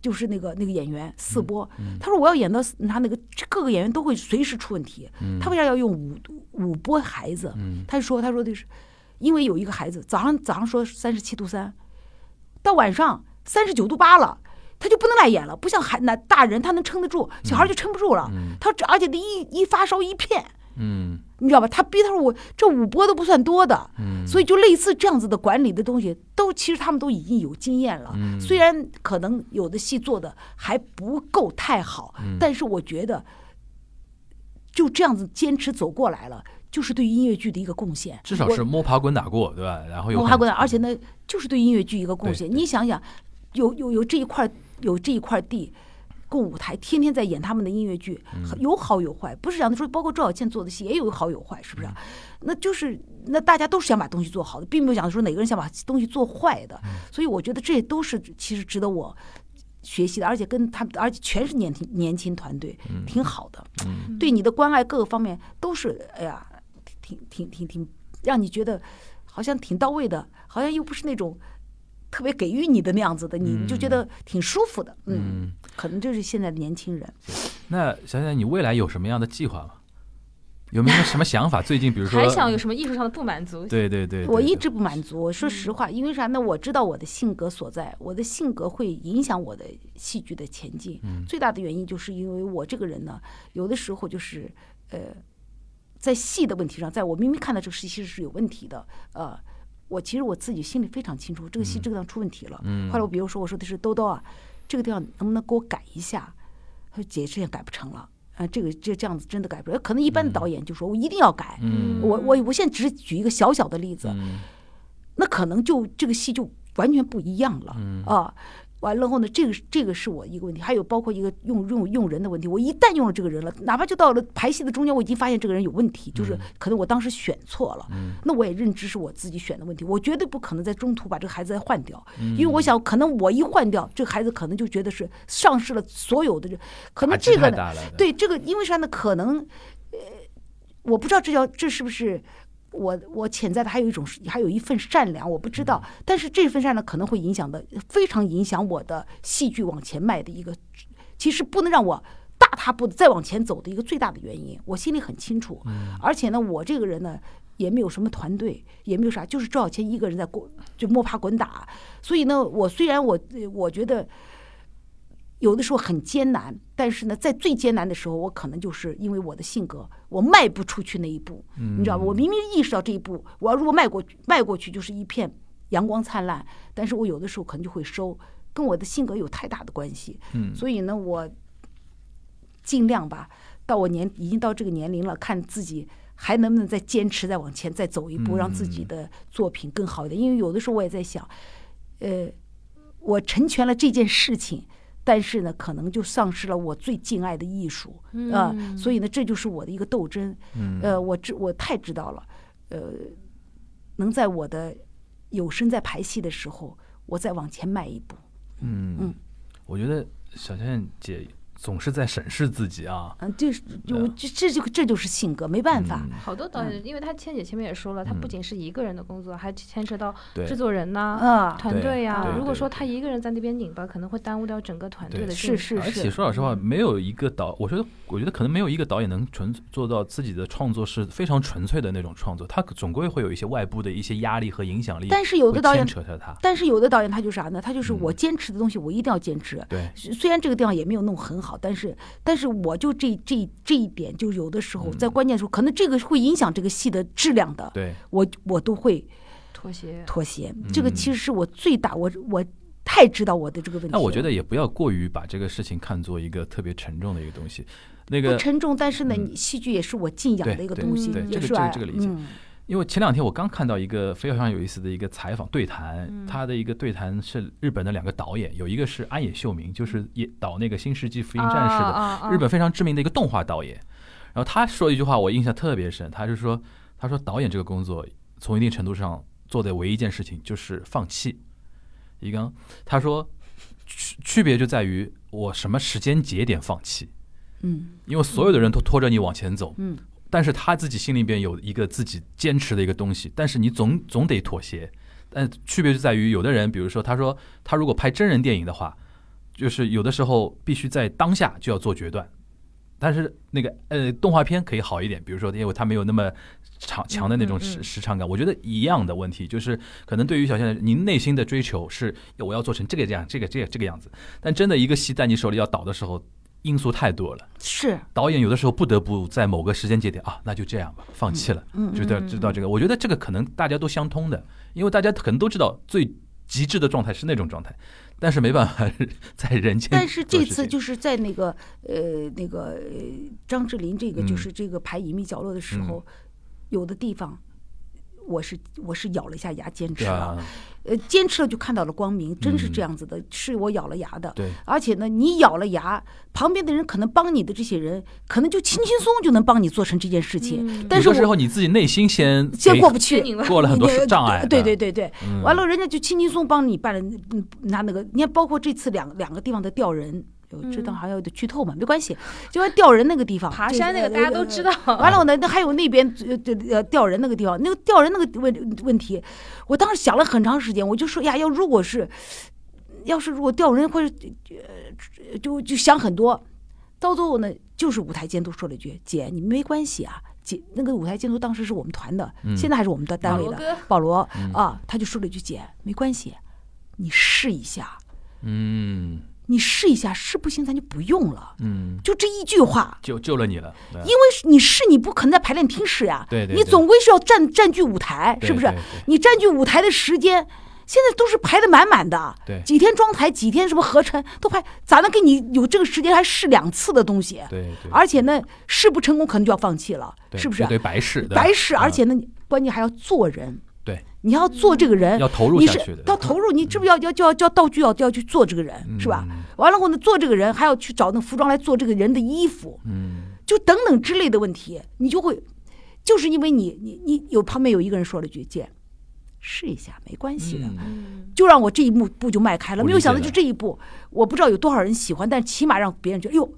就是那个那个演员四波，他说我要演到他那个各个演员都会随时出问题，他为啥要用五五波孩子？他就说他说的是，因为有一个孩子早上早上说三十七度三，到晚上三十九度八了。他就不能来演了，不像孩那大人他能撑得住，小孩就撑不住了。他这而且一一发烧一片，嗯你知道吧？他逼他说我这五波都不算多的，嗯，所以就类似这样子的管理的东西，都其实他们都已经有经验了。嗯虽然可能有的戏做的还不够太好，嗯但是我觉得就这样子坚持走过来了，就是对音乐剧的一个贡献。至少是摸爬滚打过，对吧？然后有很我还过来，而且呢，就是对音乐剧一个贡献。你想想，有有有这一块有这一块地。供舞台天天在演他们的音乐剧，嗯有好有坏，不是讲的说，包括赵小倩做的戏也有好有坏，是不是？那就是那大家都是想把东西做好的，并没有讲说哪个人想把东西做坏的。嗯所以我觉得这都是其实值得我学习的，而且跟他们，而且全是年轻年轻团队，挺好的。嗯对你的关爱各个方面都是，哎呀，挺挺挺挺，让你觉得好像挺到位的，好像又不是那种特别给予你的那样子的，你你就觉得挺舒服的。嗯，嗯，可能就是现在的年轻人。那想想你未来有什么样的计划吗？有没有什么想法？最近比如说还想有什么艺术上的不满足？对对对，我一直不满足，我说实话，因为啥呢？我知道我的性格所在，我的性格会影响我的戏剧的前进。嗯最大的原因就是因为我这个人呢，有的时候就是呃，在戏的问题上，在我明明看到这个戏其实是有问题的，呃，我其实我自己心里非常清楚，这个戏这个地方出问题了。嗯后来我比如说我说的是兜兜啊，这个地方能不能给我改一下？他说姐这也改不成了。啊，这个这这样子真的改不了，可能一般的导演就说我一定要改，嗯我我我现在只是举一个小小的例子，嗯那可能就这个戏就完全不一样了、嗯啊。完了后呢，这个这个是我一个问题，还有包括一个用用用人的问题。我一旦用了这个人了，哪怕就到了排戏的中间，我已经发现这个人有问题，就是可能我当时选错了。嗯那我也认知是我自己选的问题，我绝对不可能在中途把这个孩子再换掉，嗯因为我想可能我一换掉，这个孩子可能就觉得是丧失了所有的这，可能这个对这个，因为啥呢？可能，呃，我不知道这叫这是不是我我潜在的还有一种还有一份善良，我不知道。但是这份善良可能会影响的非常影响我的戏剧往前迈的一个，其实不能让我大踏步的再往前走的一个最大的原因，我心里很清楚。而且呢，我这个人呢。也没有什么团队，也没有啥，就是赵小谦一个人在过就摸爬滚打。所以呢，我虽然我呃我觉得有的时候很艰难，但是呢，在最艰难的时候，我可能就是因为我的性格，我迈不出去那一步，你知道吗？我明明意识到这一步，我要如果迈过去，迈过去就是一片阳光灿烂，但是我有的时候可能就会收，跟我的性格有太大的关系。嗯所以呢，我尽量吧，到我年已经到这个年龄了，看自己还能不能再坚持，再往前再走一步，让自己的作品更好一点。因为有的时候我也在想，呃，我成全了这件事情。但是呢，可能就丧失了我最敬爱的艺术啊、嗯所以呢，这就是我的一个斗争。嗯呃，我知我太知道了，呃，能在我的有生在排戏的时候，我再往前迈一步。嗯嗯，我觉得小倩姐总是在审视自己啊，嗯、这是就这这就这就是性格，没办法。嗯。好多导演，因为他千姐前面也说了，他不仅是一个人的工作，还牵扯到制作人呐、啊，团队呀、如果说他一个人在那边拧巴，可能会耽误掉整个团队的进程。是是而且说老实话，没有一个导，我觉得，我觉得可能没有一个导演能纯做到自己的创作是非常纯粹的那种创作，他总归会有一些外部的一些压力和影响力，但是有的导演牵扯着他，但是有的导演他就啥呢？他就是嗯。我坚持的东西，我一定要坚持。对，虽然这个地方也没有弄很好，但是但是我就这这这一点，就有的时候嗯在关键时候，可能这个会影响这个戏的质量的，对，我我都会妥协。妥协。这个嗯其实是我最大，我我太知道我的这个问题。那我觉得也不要过于把这个事情看作一个特别沉重的一个东西，那个不沉重，但是呢，嗯你戏剧也是我敬仰的一个东西，对对对也是吧？这个这个理解嗯因为前两天我刚看到一个非常有意思的一个采访对谈，嗯他的一个对谈是日本的两个导演，有一个是安野秀明，就是也导那个《新世纪福音战士》的日本非常知名的一个动画导演。然后他说一句话，我印象特别深，他就说：“他说导演这个工作，从一定程度上做的唯一一件事情就是放弃。一刚，他说区区别就在于我什么时间节点放弃，嗯因为所有的人都拖着你往前走，嗯但是他自己心里边有一个自己坚持的一个东西，但是你总总得妥协。但区别就在于，有的人，比如说，他说他如果拍真人电影的话，就是有的时候必须在当下就要做决断。但是那个呃动画片可以好一点，比如说因为它没有那么长强的那种时时长感。我觉得一样的问题，就是可能对于小现在，您内心的追求是我要做成这个这样这个这个这个样子，但真的一个戏在你手里要倒的时候，因素太多了。是，导演有的时候不得不在某个时间节点啊，那就这样吧，放弃了，嗯知道知道这个。我觉得这个可能大家都相通的，因为大家可能都知道最极致的状态是那种状态，但是没办法在人间。但是这次就是在那个呃那个呃张智霖这个嗯就是这个排隐秘角落的时候，有的地方我是我是咬了一下牙坚持了，啊，呃坚持了就看到了光明，真是嗯这样子的，是我咬了牙的。对，而且呢，你咬了牙，旁边的人可能帮你的这些人，可能就轻轻松松就能帮你做成这件事情。嗯但是我有时候你自己内心先先过不去，过了很多障碍，对对对对，嗯完了人家就轻轻松帮你办了，嗯拿那个，你看包括这次两两个地方的调人，有知道好像有点剧透嘛，没关系，就说调人那个地方，爬山那个大家都知道。完了呢，那还有那边呃呃呃调人那个地方，那个调人那个问问题，我当时想了很长时间，我就说呀，要如果是，要是如果调人或者呃就就想很多，到最后呢，就是舞台监督说了一句：“姐，你没关系啊。”姐，那个舞台监督当时是我们团的，嗯现在还是我们的单位的保罗保罗嗯啊，他就说了一句：“姐，没关系，你试一下，嗯你试一下，试不行咱就不用了。”嗯，就这一句话，救救了你了，对因为你试，你不可能在排练厅试呀，对对对你总归是要占占据舞台，是不是？你占据舞台的时间，现在都是排的满满的，对几天装台，几天什么合成都排，咋能给你有这个时间还试两次的东西？对对，而且呢，试不成功可能就要放弃了，是不是？对白试，白试，嗯而且呢，关键还要做人，对，你要做这个人，要投入你是下去的，要投入，你是不是要要就要就要道具要要去做这个人，是吧？完了后呢，做这个人还要去找那服装来做这个人的衣服，嗯就等等之类的问题，你就会，就是因为你你你有旁边有一个人说了句“姐，试一下没关系的”，嗯就让我这一步步就迈开了。没有想到就这一步，我不知道有多少人喜欢，但起码让别人觉得哟，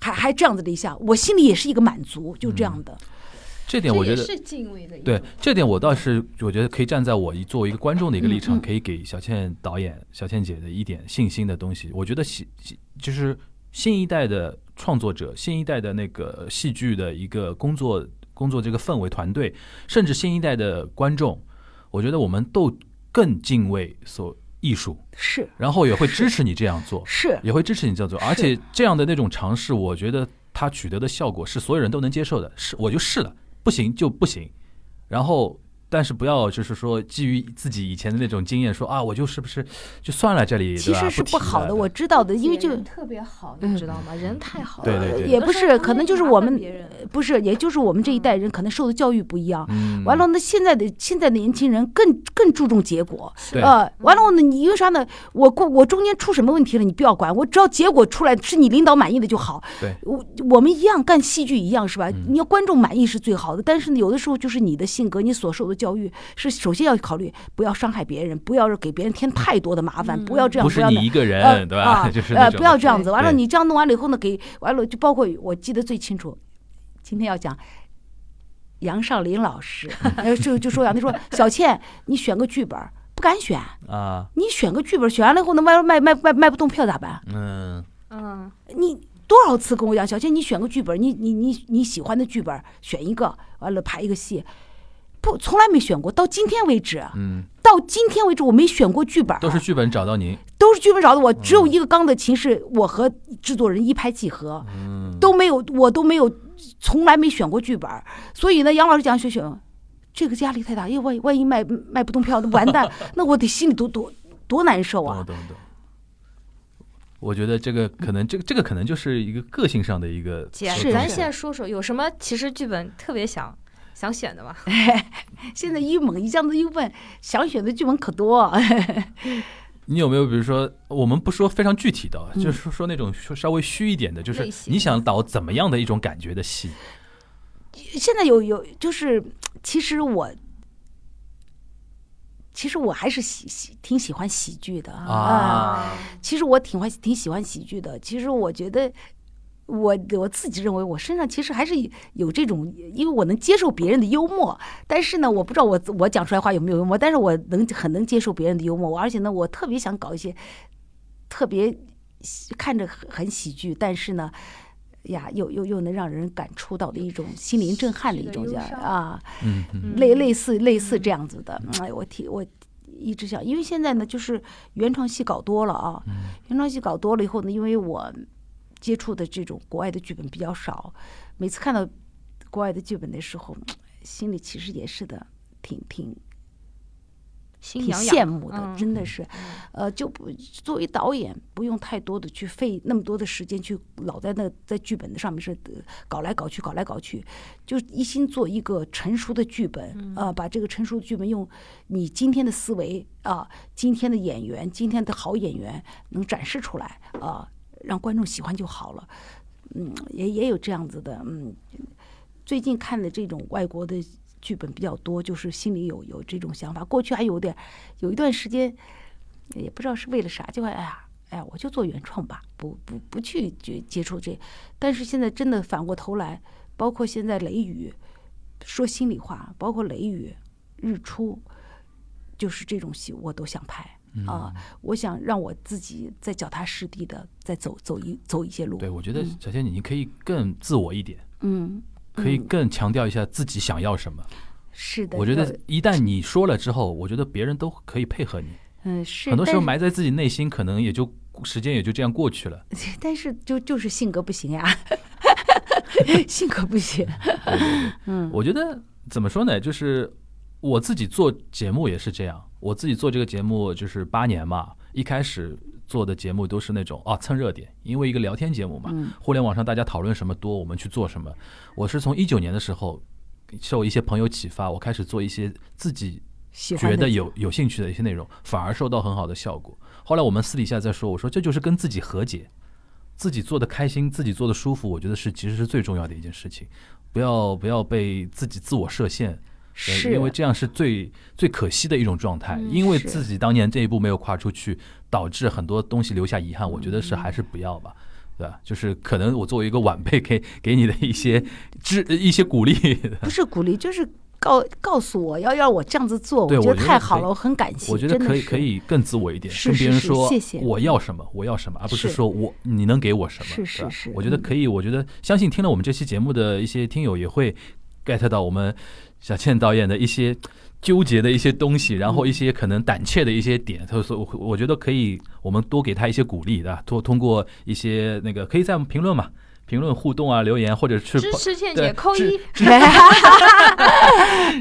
还还这样子的一下，我心里也是一个满足，就这样的。这点我觉得是敬畏的对这点，我倒是我觉得可以站在我一作为一个观众的一个立场，可以给小倩导演、小倩姐的一点信心的东西。我觉得戏戏就是新一代的创作者、新一代的那个戏剧的一个工作工作这个氛围团队，甚至新一代的观众，我觉得我们都更敬畏所艺术，是然后也会支持你这样做。是，也会支持你这样做，而且这样的那种尝试，我觉得它取得的效果是所有人都能接受的。是，我就试了，不行就不行，然后。但是不要就是说基于自己以前的那种经验说啊，我就是不是就算了这里，其实是不好的，我知道的，因为就人特别好，嗯。你知道吗？人太好了，对对对。也不是，可能就是我们不是，也就是我们这一代人可能受的教育不一样。嗯，完了，那现在的现在的年轻人更更注重结果，对。呃，完了呢，你因为啥呢？我过我中间出什么问题了，你不要管，我只要结果出来是你领导满意的就好。对，我我们一样干戏剧一样是吧？嗯。你要观众满意是最好的，但是呢，有的时候就是你的性格，你所受的教育是首先要考虑，不要伤害别人，不要给别人添太多的麻烦，不要这样，不是你一个人，呃对吧？啊 就是呃，不要这样子。完了，你这样弄完了以后呢，给完了就包括我记得最清楚，今天要讲杨尚林老师，呃，就就说杨，他说小倩，你选个剧本不敢选，啊，你选个剧本选完了以后呢，卖卖卖卖卖不动票咋办？嗯，嗯，你多少次跟我讲，小倩，你选个剧本，你你你你喜欢的剧本选一个，完了排一个戏。不，从来没选过，到今天为止，嗯，到今天为止我没选过剧本儿，都是剧本找到您，都是剧本找的我，只有一个钢的琴是我和制作人一拍即合，嗯，都没有，我都没有，从来没选过剧本。所以呢，杨老师讲选选，这个压力太大，因为万一万一卖卖不动票，那完蛋，那我得心里多多多难受啊！懂懂。我觉得这个可能，这个这个可能就是一个个性上的一个姐，咱现在说说有什么其实剧本特别想想选的吗？现在一猛一这样子一问，想选的剧本可多。你有没有比如说，我们不说非常具体的，嗯就是说那种稍微虚一点的，就是你想导怎么样的一种感觉的戏？现在有有就是，其实我。其实我还是喜喜挺喜欢喜剧的啊其实我挺欢挺喜欢喜剧的。其实我觉得我我自己认为我身上其实还是有这种，因为我能接受别人的幽默，但是呢，我不知道我我讲出来话有没有幽默，但是我能很能接受别人的幽默，而且呢，我特别想搞一些特别看着很很喜剧，但是呢。呀，又又又能让人感触到的一种心灵震撼的一种叫是的忧伤啊，嗯嗯类类似类似这样子的，哎，我提我一直想，因为现在呢，就是原创戏搞多了啊，原创戏搞多了以后呢，因为我接触的这种国外的剧本比较少，每次看到国外的剧本的时候，心里其实也是的，挺挺挺羡慕的，嗯。真的是，呃，就不作为导演，不用太多的去费那么多的时间去老在那在剧本的上面是呃搞来搞去，搞来搞去，就一心做一个成熟的剧本嗯。啊、把这个成熟的剧本用你今天的思维啊、今天的演员，今天的好演员能展示出来啊、让观众喜欢就好了。嗯，也也有这样子的，嗯，最近看的这种外国的剧本比较多，就是心里有有这种想法。过去还有点，有一段时间，也不知道是为了啥，就哎呀，哎呀，我就做原创吧，不不不去接接触这。但是现在真的反过头来，包括现在雷雨，说心里话，包括雷雨、日出，就是这种戏我都想拍。啊，我想让我自己再脚踏实地的再走走一走一些路。对，我觉得小仙女你可以更自我一点，嗯，可以嗯更强调一下自己想要什么。是的，我觉得呃一旦你说了之后，我觉得别人都可以配合你。嗯是很多时候埋在自己内心，可能也就时间也就这样过去了。但是就就是性格不行呀，性格不行。嗯我觉得怎么说呢？就是我自己做节目也是这样，我自己做这个节目就是八年嘛，一开始做的节目都是那种啊蹭热点，因为一个聊天节目嘛，嗯互联网上大家讨论什么多，我们去做什么。我是从一九年的时候受一些朋友启发，我开始做一些自己觉得有有兴趣的一些内容，反而受到很好的效果。后来我们私底下在说，我说这就是跟自己和解，自己做的开心，自己做的舒服，我觉得是其实是最重要的一件事情。不要不要被自己自我设限，对是因为这样是最最可惜的一种状态。嗯因为自己当年这一步没有跨出去，导致很多东西留下遗憾。我觉得是还是不要吧。对吧？就是可能我作为一个晚辈，给 给你的一些支一些鼓励，不是鼓励，就是告告诉我要要我这样子做，我觉得太好了，我很感谢。我觉得可以可以更自我一点，是是是跟别人说谢谢我要什么，我要什么，而不是是说我你能给我什么。是是我觉得可以，我觉得相信听了我们这期节目的一些听友也会 get 到我们小倩导演的一些纠结的一些东西，然后嗯一些可能胆怯的一些点，所以说我我觉得可以，我们多给他一些鼓励对吧？多通过一些那个可以在评论嘛。评论互动啊，留言或者是支持倩姐扣支一，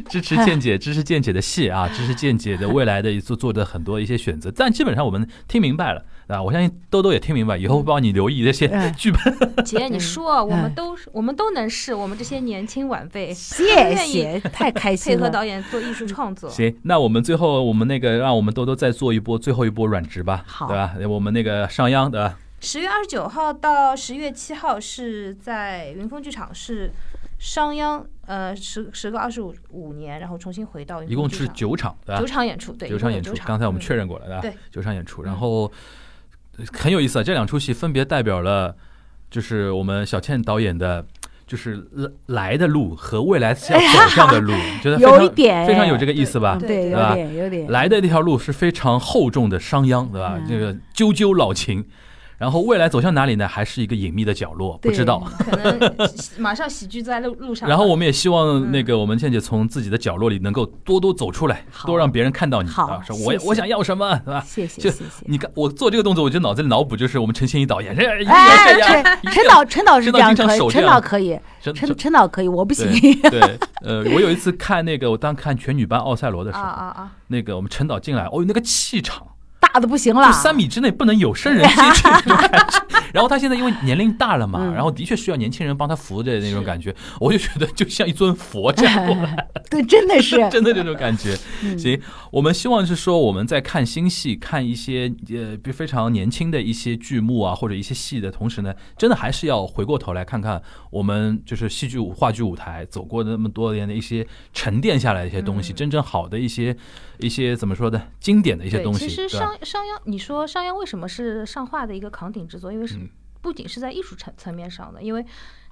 支 持倩姐，支持倩姐的戏啊，支持倩姐的未来的做做的很多一些选择，但基本上我们听明白了啊，我相信兜兜也听明白，以后会帮你留意这些嗯 剧本。姐，你说我们嗯都我们都能试，我们这些年轻晚辈谢愿意谢，太开配心了。合导演做艺术创作。行，那我们最后我们那个让我们兜兜再做一波最后一波软职吧，好对吧？我们那个商鞅对吧？十月二十九号到十月七号是在云峰剧场，是商鞅呃时时隔二十五五年，然后重新回到一共是九场，对吧九？场演出，对，九场演出，刚才我们确认。过了，对吧？对，九场演出，嗯然后呃很有意思啊，这两出戏分别代表了就是我们小倩导演的。就是来来的路和未来要走向的路，觉得非常有一点非常有这个意思吧？对对，有点有点来的那条路是非常厚重的商鞅，对吧？嗯这个赳赳老情，然后未来走向哪里呢？还是一个隐秘的角落，不知道。可能 马上喜剧在路路上。然后我们也希望嗯那个我们倩姐从自己的角落里能够多多走出来，多让别人看到你好啊！说我我想要什么，对吧？谢谢谢谢。你看我做这个动作，我就脑子里脑补就是我们陈欣怡导演，哎，这样，陈陈导陈导是这样可以，陈导可以，陈陈导可以，我不行。对 对，呃，我有一次看那个，我当看全女班奥赛罗的时啊候，啊啊！那个我们陈导进来，哦，那个气场。大的不行了。就，三米之内不能有生人接触这种感觉。然后他现在因为年龄大了嘛，嗯。然后的确需要年轻人帮他扶着那种感觉，我就觉得就像一尊佛这样过来，对，真的是。真的这种感觉。嗯。行，我们希望是说我们在看新戏、看一些呃比非常年轻的一些剧目啊，或者一些戏的同时呢，真的还是要回过头来看看我们就是戏剧舞、话剧舞台走过的那么多年的一些沉淀下来的一些东西，嗯。真正好的一些一些怎么说的经典的一些，东西，其实？商商鞅，你说商鞅为什么是上画的一个扛鼎之作？因为是嗯不仅是在艺术层层面上的，因为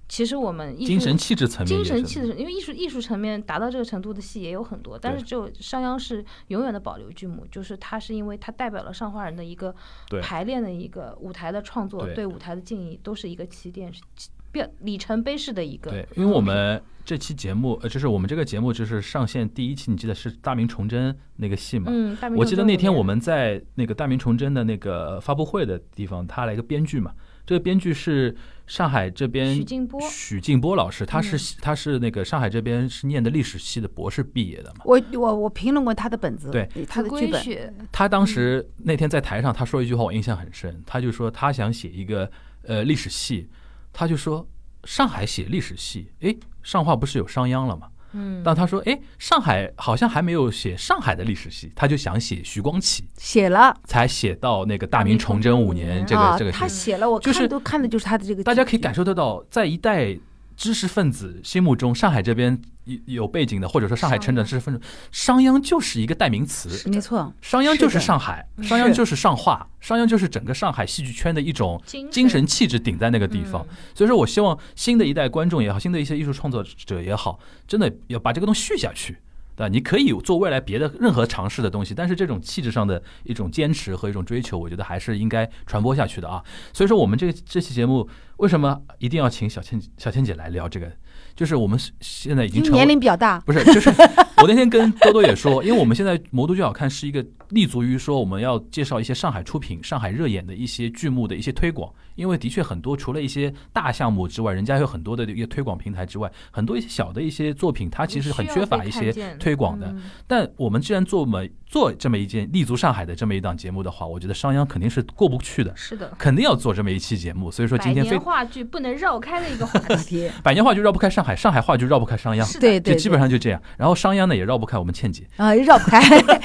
其实我们精神气质层面精，神气质，因为艺术艺术层面达到这个程度的戏也有很多，但是只有商鞅是永远的保留剧目，就是它是因为它代表了上画人的一个对排练的一个舞台的创作，对对舞台的敬意，都是一个起点，是起变里程碑式的一个。对，因为我们这期节目，呃，就是我们这个节目就是上线第一期，你记得是大明崇祯那个戏嘛？嗯，大明我记得那天我们在那个大明崇祯的那个发布会的地方，他来一个编剧嘛，这个编剧是上海这边许静波许静波老师，他是、嗯他是那个上海这边是念的历史系的博士毕业的嘛。我我我评论过他的本子，对他的剧本，他当时那天在台上他说一句话，我印象很深，他就说他想写一个呃历史系，他就说上海写历史系，诶，上话不是有商鞅了吗？嗯，但他说，哎，上海好像还没有写上海的历史系，他就想写徐光启，写了。才写到那个大明崇祯五年这个啊这个，他写了，我就是看都看的就是他的这个，大家可以感受得到，在一代知识分子心目中，上海这边有有背景的，或者说上海成长知识分子，商鞅就是一个代名词。没错，商鞅就是上海，嗯商鞅就是上话，商鞅就是整个上海戏剧圈的一种精精神气质顶在那个地方。嗯所以说我希望新的一代观众也好，新的一些艺术创作者也好，真的要把这个东西续下去。对吧？你可以做未来别的任何尝试的东西，但是这种气质上的一种坚持和一种追求，我觉得还是应该传播下去的啊。所以说，我们这个这期节目为什么一定要请小倩小倩姐来聊这个？就是我们现在已经成年龄比较大，不是，就是我那天跟多多也说，因为我们现在魔都剧好看是一个立足于说我们要介绍一些上海出品、上海热演的一些剧目的一些推广，因为的确很多除了一些大项目之外，人家有很多的一个推广平台之外，很多一些小的一些作品，它其实很缺乏一些推广的。但我们既然做么做这么一件立足上海的这么一档节目的话，我觉得商鞅肯定是过不去的，是的，肯定要做这么一期节目。所以说今天非百年话剧不能绕开的一个话题。百年话剧绕不开上海，上海话剧绕不开商鞅。是的对对，就基本上就这样，然后商鞅呢也绕不开我们倩姐，啊 绕不开，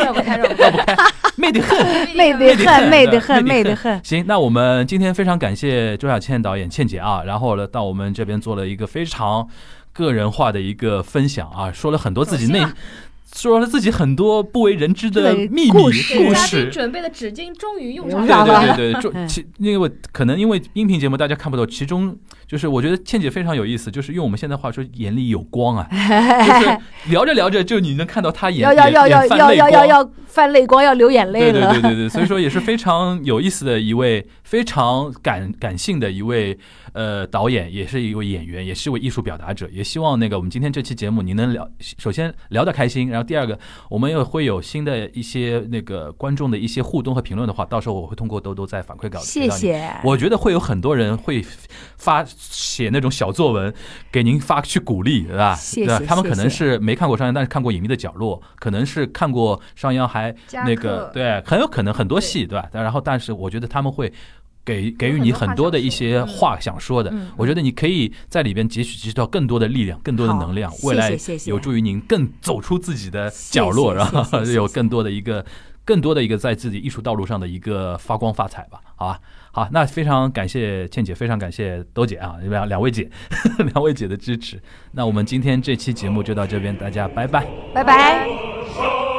绕不开，绕不开，媚得很。媚得很，媚得很，媚媚得得很。行，那我们今天非常感谢周小倩导演倩姐啊，然后呢到我们这边做了一个非常个人化的一个分享啊，说了很多自己内说了自己很多不为人知的秘密故事。准备的纸巾终于用用上了。对对对对，就嗯其因为可能因为音频节目大家看不到，其中就是我觉得倩姐非常有意思，就是用我们现在话说眼里有光啊，就是聊着聊着就你能看到她眼要要要要要。要要要泛泪光，要流眼泪对 对。对对对，所以说也是非常有意思的一位，非常感感性的一位呃导演，也是一位演员，也是一位艺术表达者。也希望那个我们今天这期节目您能聊，首先聊得开心，然后第二个我们又会有新的一些那个观众的一些互动和评论的话，到时候我会通过兜兜再反馈稿。谢谢。我觉得会有很多人会发写那种小作文给您发去鼓励，对吧？谢谢对他们可能是没看过商鞅，但是看过《隐秘的角落》，可能是看过商鞅还那个对，很有可能很多戏，对吧？然后，但是我觉得他们会给给予你很多的一些话想说的嗯。我觉得你可以在里边汲取汲取到更多的力量，更多的能量，未来有助于您更走出自己的角落，然后有更多的一个。更多的一个在自己艺术道路上的一个发光发彩吧，好吧，好，那非常感谢倩姐，非常感谢兜姐啊，两两位姐，两位姐的支持。那我们今天这期节目就到这边，大家拜拜。拜拜。